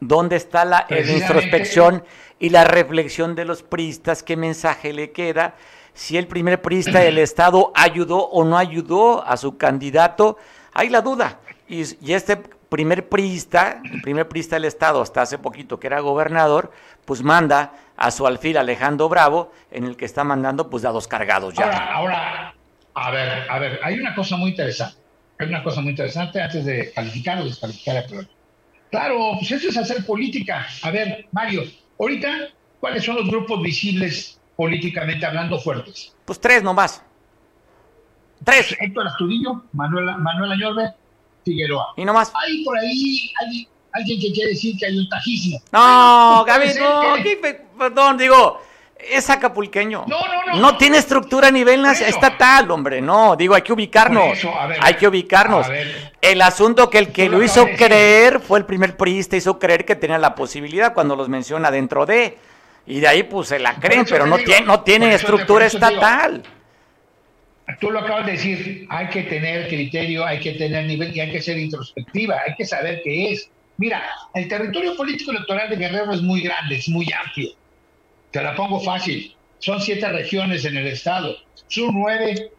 ¿Dónde está la introspección y la reflexión de los priistas? ¿Qué mensaje le queda? Si el primer priista del Estado ayudó o no ayudó a su candidato, hay la duda. y, y este primer priista, el primer priista del Estado hasta hace poquito que era gobernador, pues manda a su alfil Alejandro Bravo, en el que está mandando pues dados cargados ya. Ahora, ahora, a ver, a ver, hay una cosa muy interesante. Hay una cosa muy interesante antes de calificar o descalificar a Claudio. Claro, pues eso es hacer política. A ver, Mario, ahorita, ¿cuáles son los grupos visibles políticamente hablando fuertes? Pues tres nomás. Tres. Héctor Astudillo, Manuel, Manuel Añorbe, Figueroa. Y nomás. Hay por ahí hay, alguien que quiere decir que hay un tajismo. No, Gaby, no, que, perdón, digo, es acapulqueño. No, no, no. No tiene estructura a nivel estatal, hombre. No, digo, hay que ubicarnos. Eso, ver, hay que ubicarnos. El asunto que el que lo, hizo creer fue el primer priista, hizo creer que tenía la posibilidad cuando los menciona dentro de. Y de ahí pues se la creen, pero no, digo, tiene, no tiene estructura estatal. Digo, tú lo acabas de decir, hay que tener criterio, hay que tener nivel y hay que ser introspectiva, hay que saber qué es. Mira, el territorio político electoral de Guerrero es muy grande, es muy amplio. Te la pongo fácil. Son siete regiones en el estado. Son nueve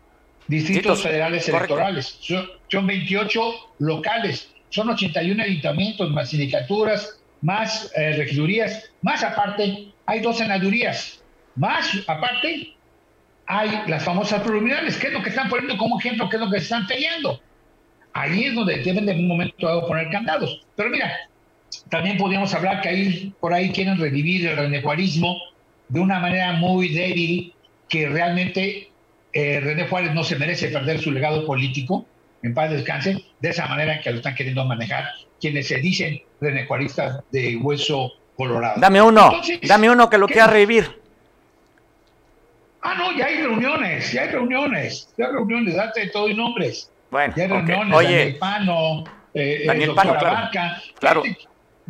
distritos federales electorales. Son, son 28 locales. Son 81 ayuntamientos, más sindicaturas, más eh, regidurías. Más aparte, hay dos senadurías. Más aparte, hay las famosas preliminares. ¿Qué es lo que están poniendo como ejemplo? ¿Qué es lo que están peleando? Ahí es donde deben de un momento dado poner candados. Pero mira, también podríamos hablar que ahí por ahí quieren revivir el renejuarismo de una manera muy débil, que realmente eh, René Juárez no se merece perder su legado político, en paz descanse, de esa manera en que lo están queriendo manejar quienes se dicen renejuaristas de hueso colorado. Dame uno, Entonces, dame uno que lo quiera revivir. Ah, no, ya hay reuniones, ya hay reuniones, ya hay reuniones, date todo y nombres. Bueno, ya hay okay. reuniones, Oye, Daniel Pano, eh, Daniel el Pano, claro.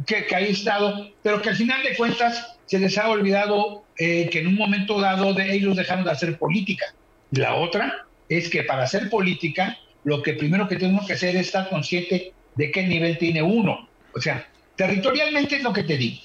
Que, que ha estado, pero que al final de cuentas se les ha olvidado eh, que en un momento dado de ellos dejaron de hacer política. La otra es que para hacer política, lo que primero que tenemos que hacer es estar consciente de qué nivel tiene uno. O sea, territorialmente es lo que te digo.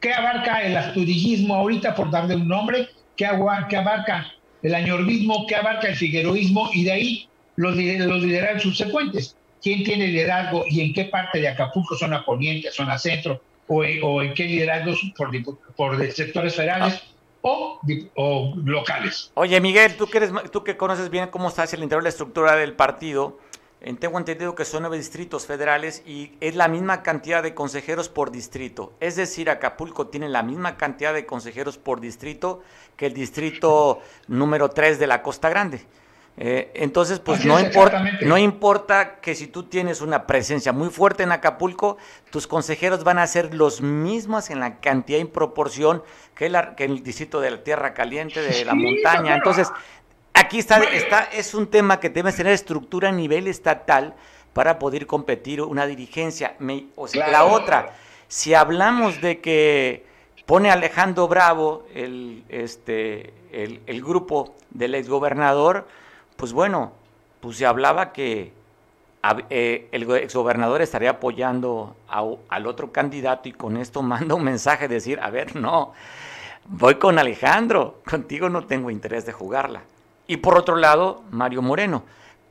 ¿Qué abarca el astudillismo ahorita, por darle un nombre? ¿Qué, agua, qué abarca el añorbismo? ¿Qué abarca el figueroísmo? Y de ahí los, los liderazgos subsecuentes. ¿Quién tiene liderazgo y en qué parte de Acapulco, zona poniente, zona centro, o, o en qué liderazgos por, por sectores federales o, o, locales. Oye, Miguel, tú que, eres, tú que conoces bien cómo está hacia el interior de la estructura del partido, eh, tengo entendido que son nueve distritos federales y es la misma cantidad de consejeros por distrito. Es decir, Acapulco tiene la misma cantidad de consejeros por distrito que el distrito número 3 de la Costa Grande. Eh, entonces, pues no, importa, no importa que si tú tienes una presencia muy fuerte en Acapulco, tus consejeros van a ser los mismos en la cantidad y proporción que, la, que el distrito de la Tierra Caliente, de la Sí, montaña. Entonces, aquí está, está, es un tema que debe tener estructura a nivel estatal para poder competir una dirigencia. Me- o sea, la otra, si hablamos de que pone Alejandro Bravo el, este, el, el grupo del exgobernador, pues bueno, pues se hablaba que eh, el go- exgobernador estaría apoyando a al otro candidato y con esto (laughs) manda un mensaje de decir, a ver, no, voy con Alejandro, contigo no tengo interés de jugarla. Y por otro lado, Mario Moreno,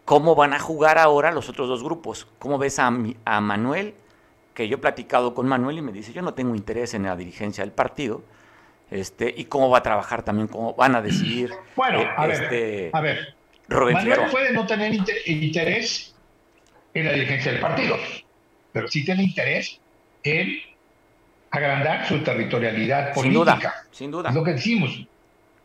¿cómo van a jugar ahora los otros dos grupos? ¿Cómo ves a, a Manuel? Que yo he platicado con Manuel y me dice, yo no tengo interés en la dirigencia del partido. Este, y cómo va a trabajar también, cómo van a decidir. Bueno, a ver, este, a ver. Rubén Manuel Figueroa. puede no tener inter- interés en la dirigencia del partido, pero sí tiene interés en agrandar su territorialidad Sin política. duda, sin duda. Es lo que decimos.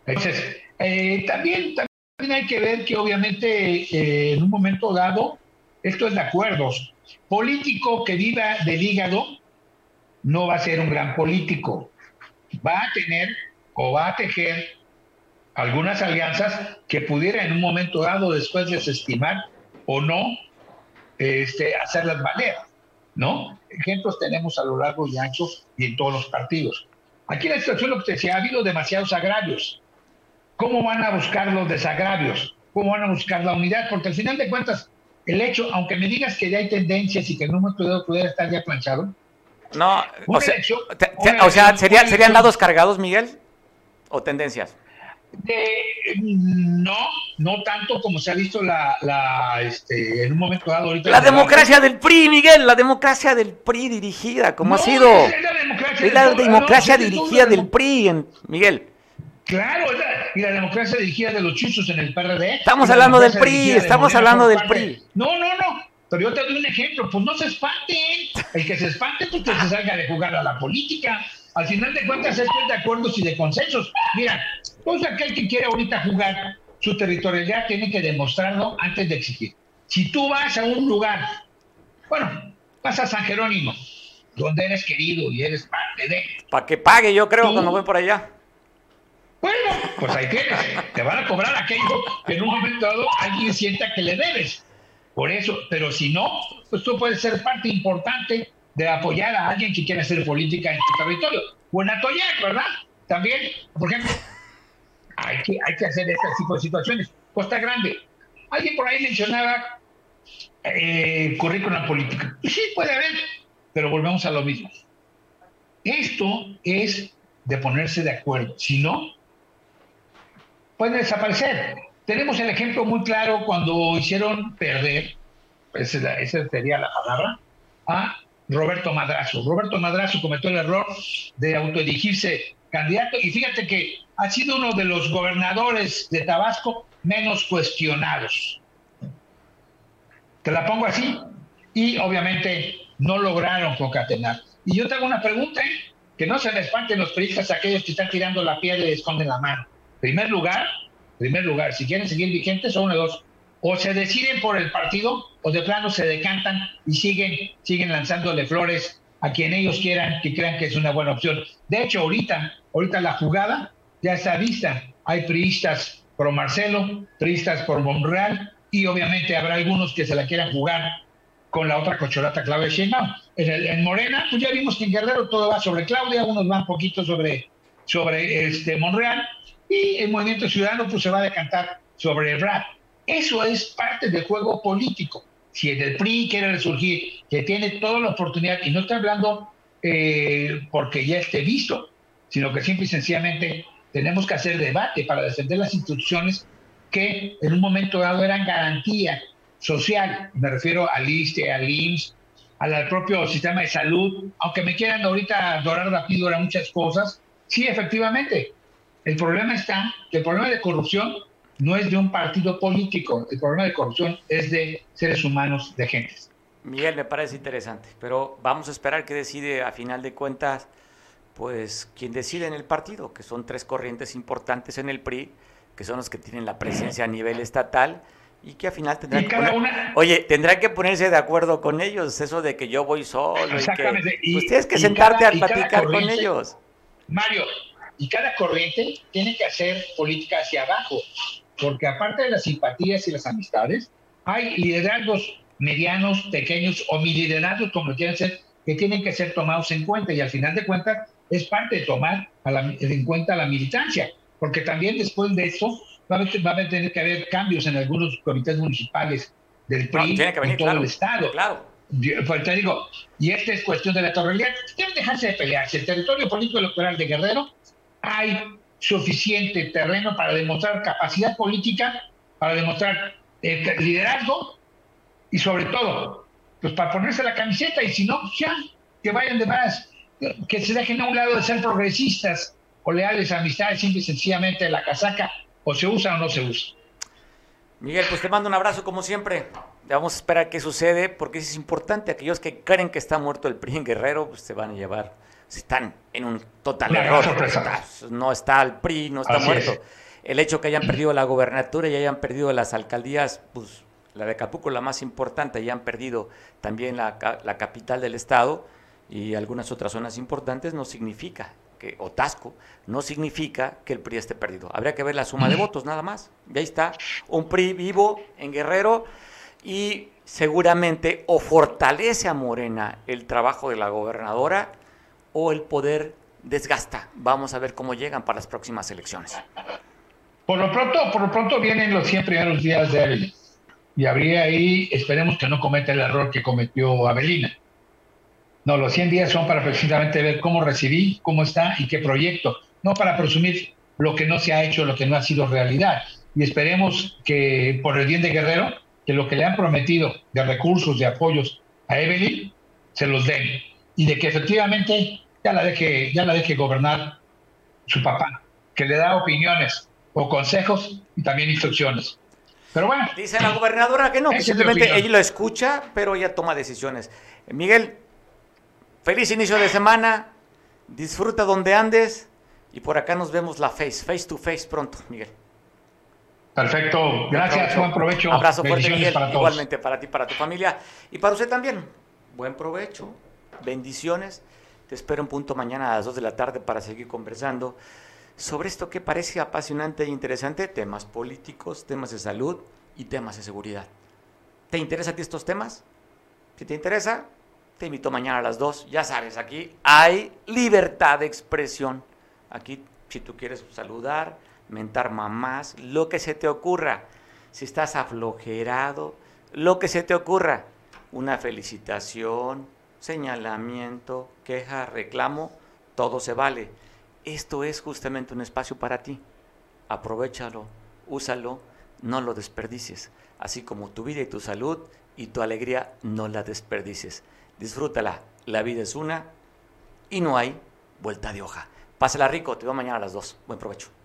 Entonces, eh, también, también hay que ver que obviamente eh, en un momento dado, esto es de acuerdos. Político que viva del hígado no va a ser un gran político. Va a tener o va a tejer algunas alianzas que pudiera en un momento dado después desestimar o no este, hacerlas valer, ¿no? Ejemplos tenemos a lo largo y ancho y en todos los partidos. Aquí la situación, lo que te decía, ha habido demasiados agravios. ¿Cómo van a buscar los desagravios? ¿Cómo van a buscar la unidad? Porque al final de cuentas, el hecho, aunque me digas que ya hay tendencias y que en un momento dado pudiera estar ya planchado, No, o sea, elección- te- te- una o sea, ¿sería- ¿serían lados cargados, Miguel? ¿O tendencias? No, no tanto como se ha visto la, la este, en un momento dado ahorita. La democracia del PRI, Miguel, la democracia del PRI dirigida, ¿cómo ha sido? Es la democracia, es la democracia dirigida del PRI, Miguel. Claro, y la democracia dirigida de los chuzos en el PRD. Estamos hablando del PRI, estamos hablando del PRI. No, no, no, pero yo te doy un ejemplo, pues no se espanten. El que se espante, pues que se salga de jugar a la política. Al final de cuentas, esto es de acuerdos y de consensos. Mira, pues aquel que quiere ahorita jugar su territorialidad tiene que demostrarlo antes de exigir. Si tú vas a un lugar, bueno, vas a San Jerónimo, donde eres querido y eres parte de. Para que pague, yo creo, cuando voy por allá. Bueno, pues ahí tienes. Te van a cobrar aquello que en un momento dado alguien sienta que le debes. Por eso, pero si no, pues tú puedes ser parte importante de apoyar a alguien que quiere hacer política en tu territorio. O en ¿verdad? También, por ejemplo, hay que, hay que hacer este tipo de situaciones. Costa Grande. Alguien por ahí mencionaba eh, currículum política. Sí, puede haber, pero volvemos a lo mismo. Esto es de ponerse de acuerdo. Si no, puede desaparecer. Tenemos el ejemplo muy claro cuando hicieron perder, esa, esa sería la palabra, a Roberto Madrazo. Roberto Madrazo cometió el error de autoelegirse candidato y fíjate que ha sido uno de los gobernadores de Tabasco menos cuestionados. Te la pongo así y obviamente no lograron concatenar. Y yo tengo una pregunta, ¿eh? que no se me espanten los periodistas aquellos que están tirando la piedra y esconden la mano. Primer lugar, primer lugar, si quieren seguir vigentes son uno dos. O se deciden por el partido o de plano se decantan y siguen, siguen lanzándole flores a quien ellos quieran, que crean que es una buena opción. De hecho, ahorita, ahorita la jugada ya está vista. Hay priistas por Marcelo, priistas por Monreal y obviamente habrá algunos que se la quieran jugar con la otra cochorata Claudia Sheinbaum. En, en Morena, pues ya vimos que en Guerrero todo va sobre Claudia, unos van poquito sobre, sobre este Monreal y el Movimiento Ciudadano pues se va a decantar sobre Brad. Eso es parte del juego político. Si el PRI quiere resurgir, que tiene toda la oportunidad, y no estoy hablando eh, porque ya esté visto, sino que simple y sencillamente tenemos que hacer debate para defender las instituciones que en un momento dado eran garantía social. Me refiero al ISTE, al IMSS, al propio sistema de salud. Aunque me quieran ahorita dorar la píldora muchas cosas, sí, efectivamente. El problema está, el problema de corrupción no es de un partido político, el problema de corrupción es de seres humanos, de gentes. Miguel, me parece interesante, pero vamos a esperar que decide a final de cuentas pues quien decide en el partido, que son tres corrientes importantes en el PRI, que son los que tienen la presencia a nivel estatal y que al final tendrán que oye, tendrán que ponerse de acuerdo con ellos, eso de que yo voy solo Exactamente. y que pues tienes que sentarte a platicar con ellos. Mario, y cada corriente tiene que hacer política hacia abajo, porque aparte de las simpatías y las amistades, hay liderazgos medianos, pequeños o mi liderazgos, como quieran ser, que tienen que ser tomados en cuenta y al final de cuentas es parte de tomar en cuenta la militancia, porque también después de eso va a, tener que haber cambios en algunos comités municipales del PRI en todo el Estado. Claro. pues te digo, y esta es cuestión de la torrealidad, deben dejarse de pelearse. El territorio político electoral de Guerrero hay suficiente terreno para demostrar capacidad política, para demostrar eh, liderazgo y sobre todo, pues para ponerse la camiseta y si no, pues ya, que vayan de más que se dejen a un lado de ser progresistas o leales a amistades, simple y sencillamente la casaca o se usa o no se usa. Miguel, pues te mando un abrazo como siempre. Vamos a esperar qué sucede, porque es importante. Aquellos que creen que está muerto el PRI en Guerrero, pues se van a llevar, están en un total error. no está el PRI, no está muerto. El hecho que hayan perdido la gobernatura y hayan perdido las alcaldías, pues la de Acapulco, la más importante, y han perdido también la, la capital del estado, y algunas otras zonas importantes, no significa que, o Tasco, no significa que el PRI esté perdido. Habría que ver la suma de votos, nada más. Y ahí está, un PRI vivo en Guerrero y seguramente o fortalece a Morena el trabajo de la gobernadora o el poder desgasta. Vamos a ver cómo llegan para las próximas elecciones. Por lo pronto, por lo pronto vienen los 100 primeros días de Evelyn. Y habría ahí, esperemos que no cometa el error que cometió Avelina no, los 100 días son para precisamente ver cómo recibí, cómo está y qué proyecto. No para presumir lo que no se ha hecho, lo que no ha sido realidad. Y esperemos que por el bien de Guerrero, que lo que le han prometido de recursos, de apoyos a Evelyn, se los den. Y de que efectivamente ya la deje, ya la deje gobernar su papá, que le da opiniones o consejos y también instrucciones. Pero bueno. Dice la gobernadora que no, que simplemente ella lo escucha, pero ella toma decisiones. Miguel, feliz inicio de semana, disfruta donde andes y por acá nos vemos la face, face to face pronto, Miguel. Perfecto, gracias, buen provecho. Abrazo fuerte, Miguel, igualmente para ti, para tu familia y para usted también. Buen provecho, bendiciones. Te espero un punto mañana a las 2 de la tarde para seguir conversando sobre esto que parece apasionante e interesante, temas políticos, temas de salud y temas de seguridad. ¿Te interesan a ti estos temas? Si te interesa, te invito mañana a las 2. Ya sabes, aquí hay libertad de expresión. Aquí, si tú quieres saludar, mentar mamás, lo que se te ocurra. Si estás aflojerado, lo que se te ocurra. Una felicitación, señalamiento, queja, reclamo, todo se vale. Esto es justamente un espacio para ti. Aprovechalo, úsalo, no lo desperdicies. Así como tu vida y tu salud y tu alegría no la desperdicies. Disfrútala. La vida es una y no hay vuelta de hoja. Pásala rico, te veo mañana a las 2. Buen provecho.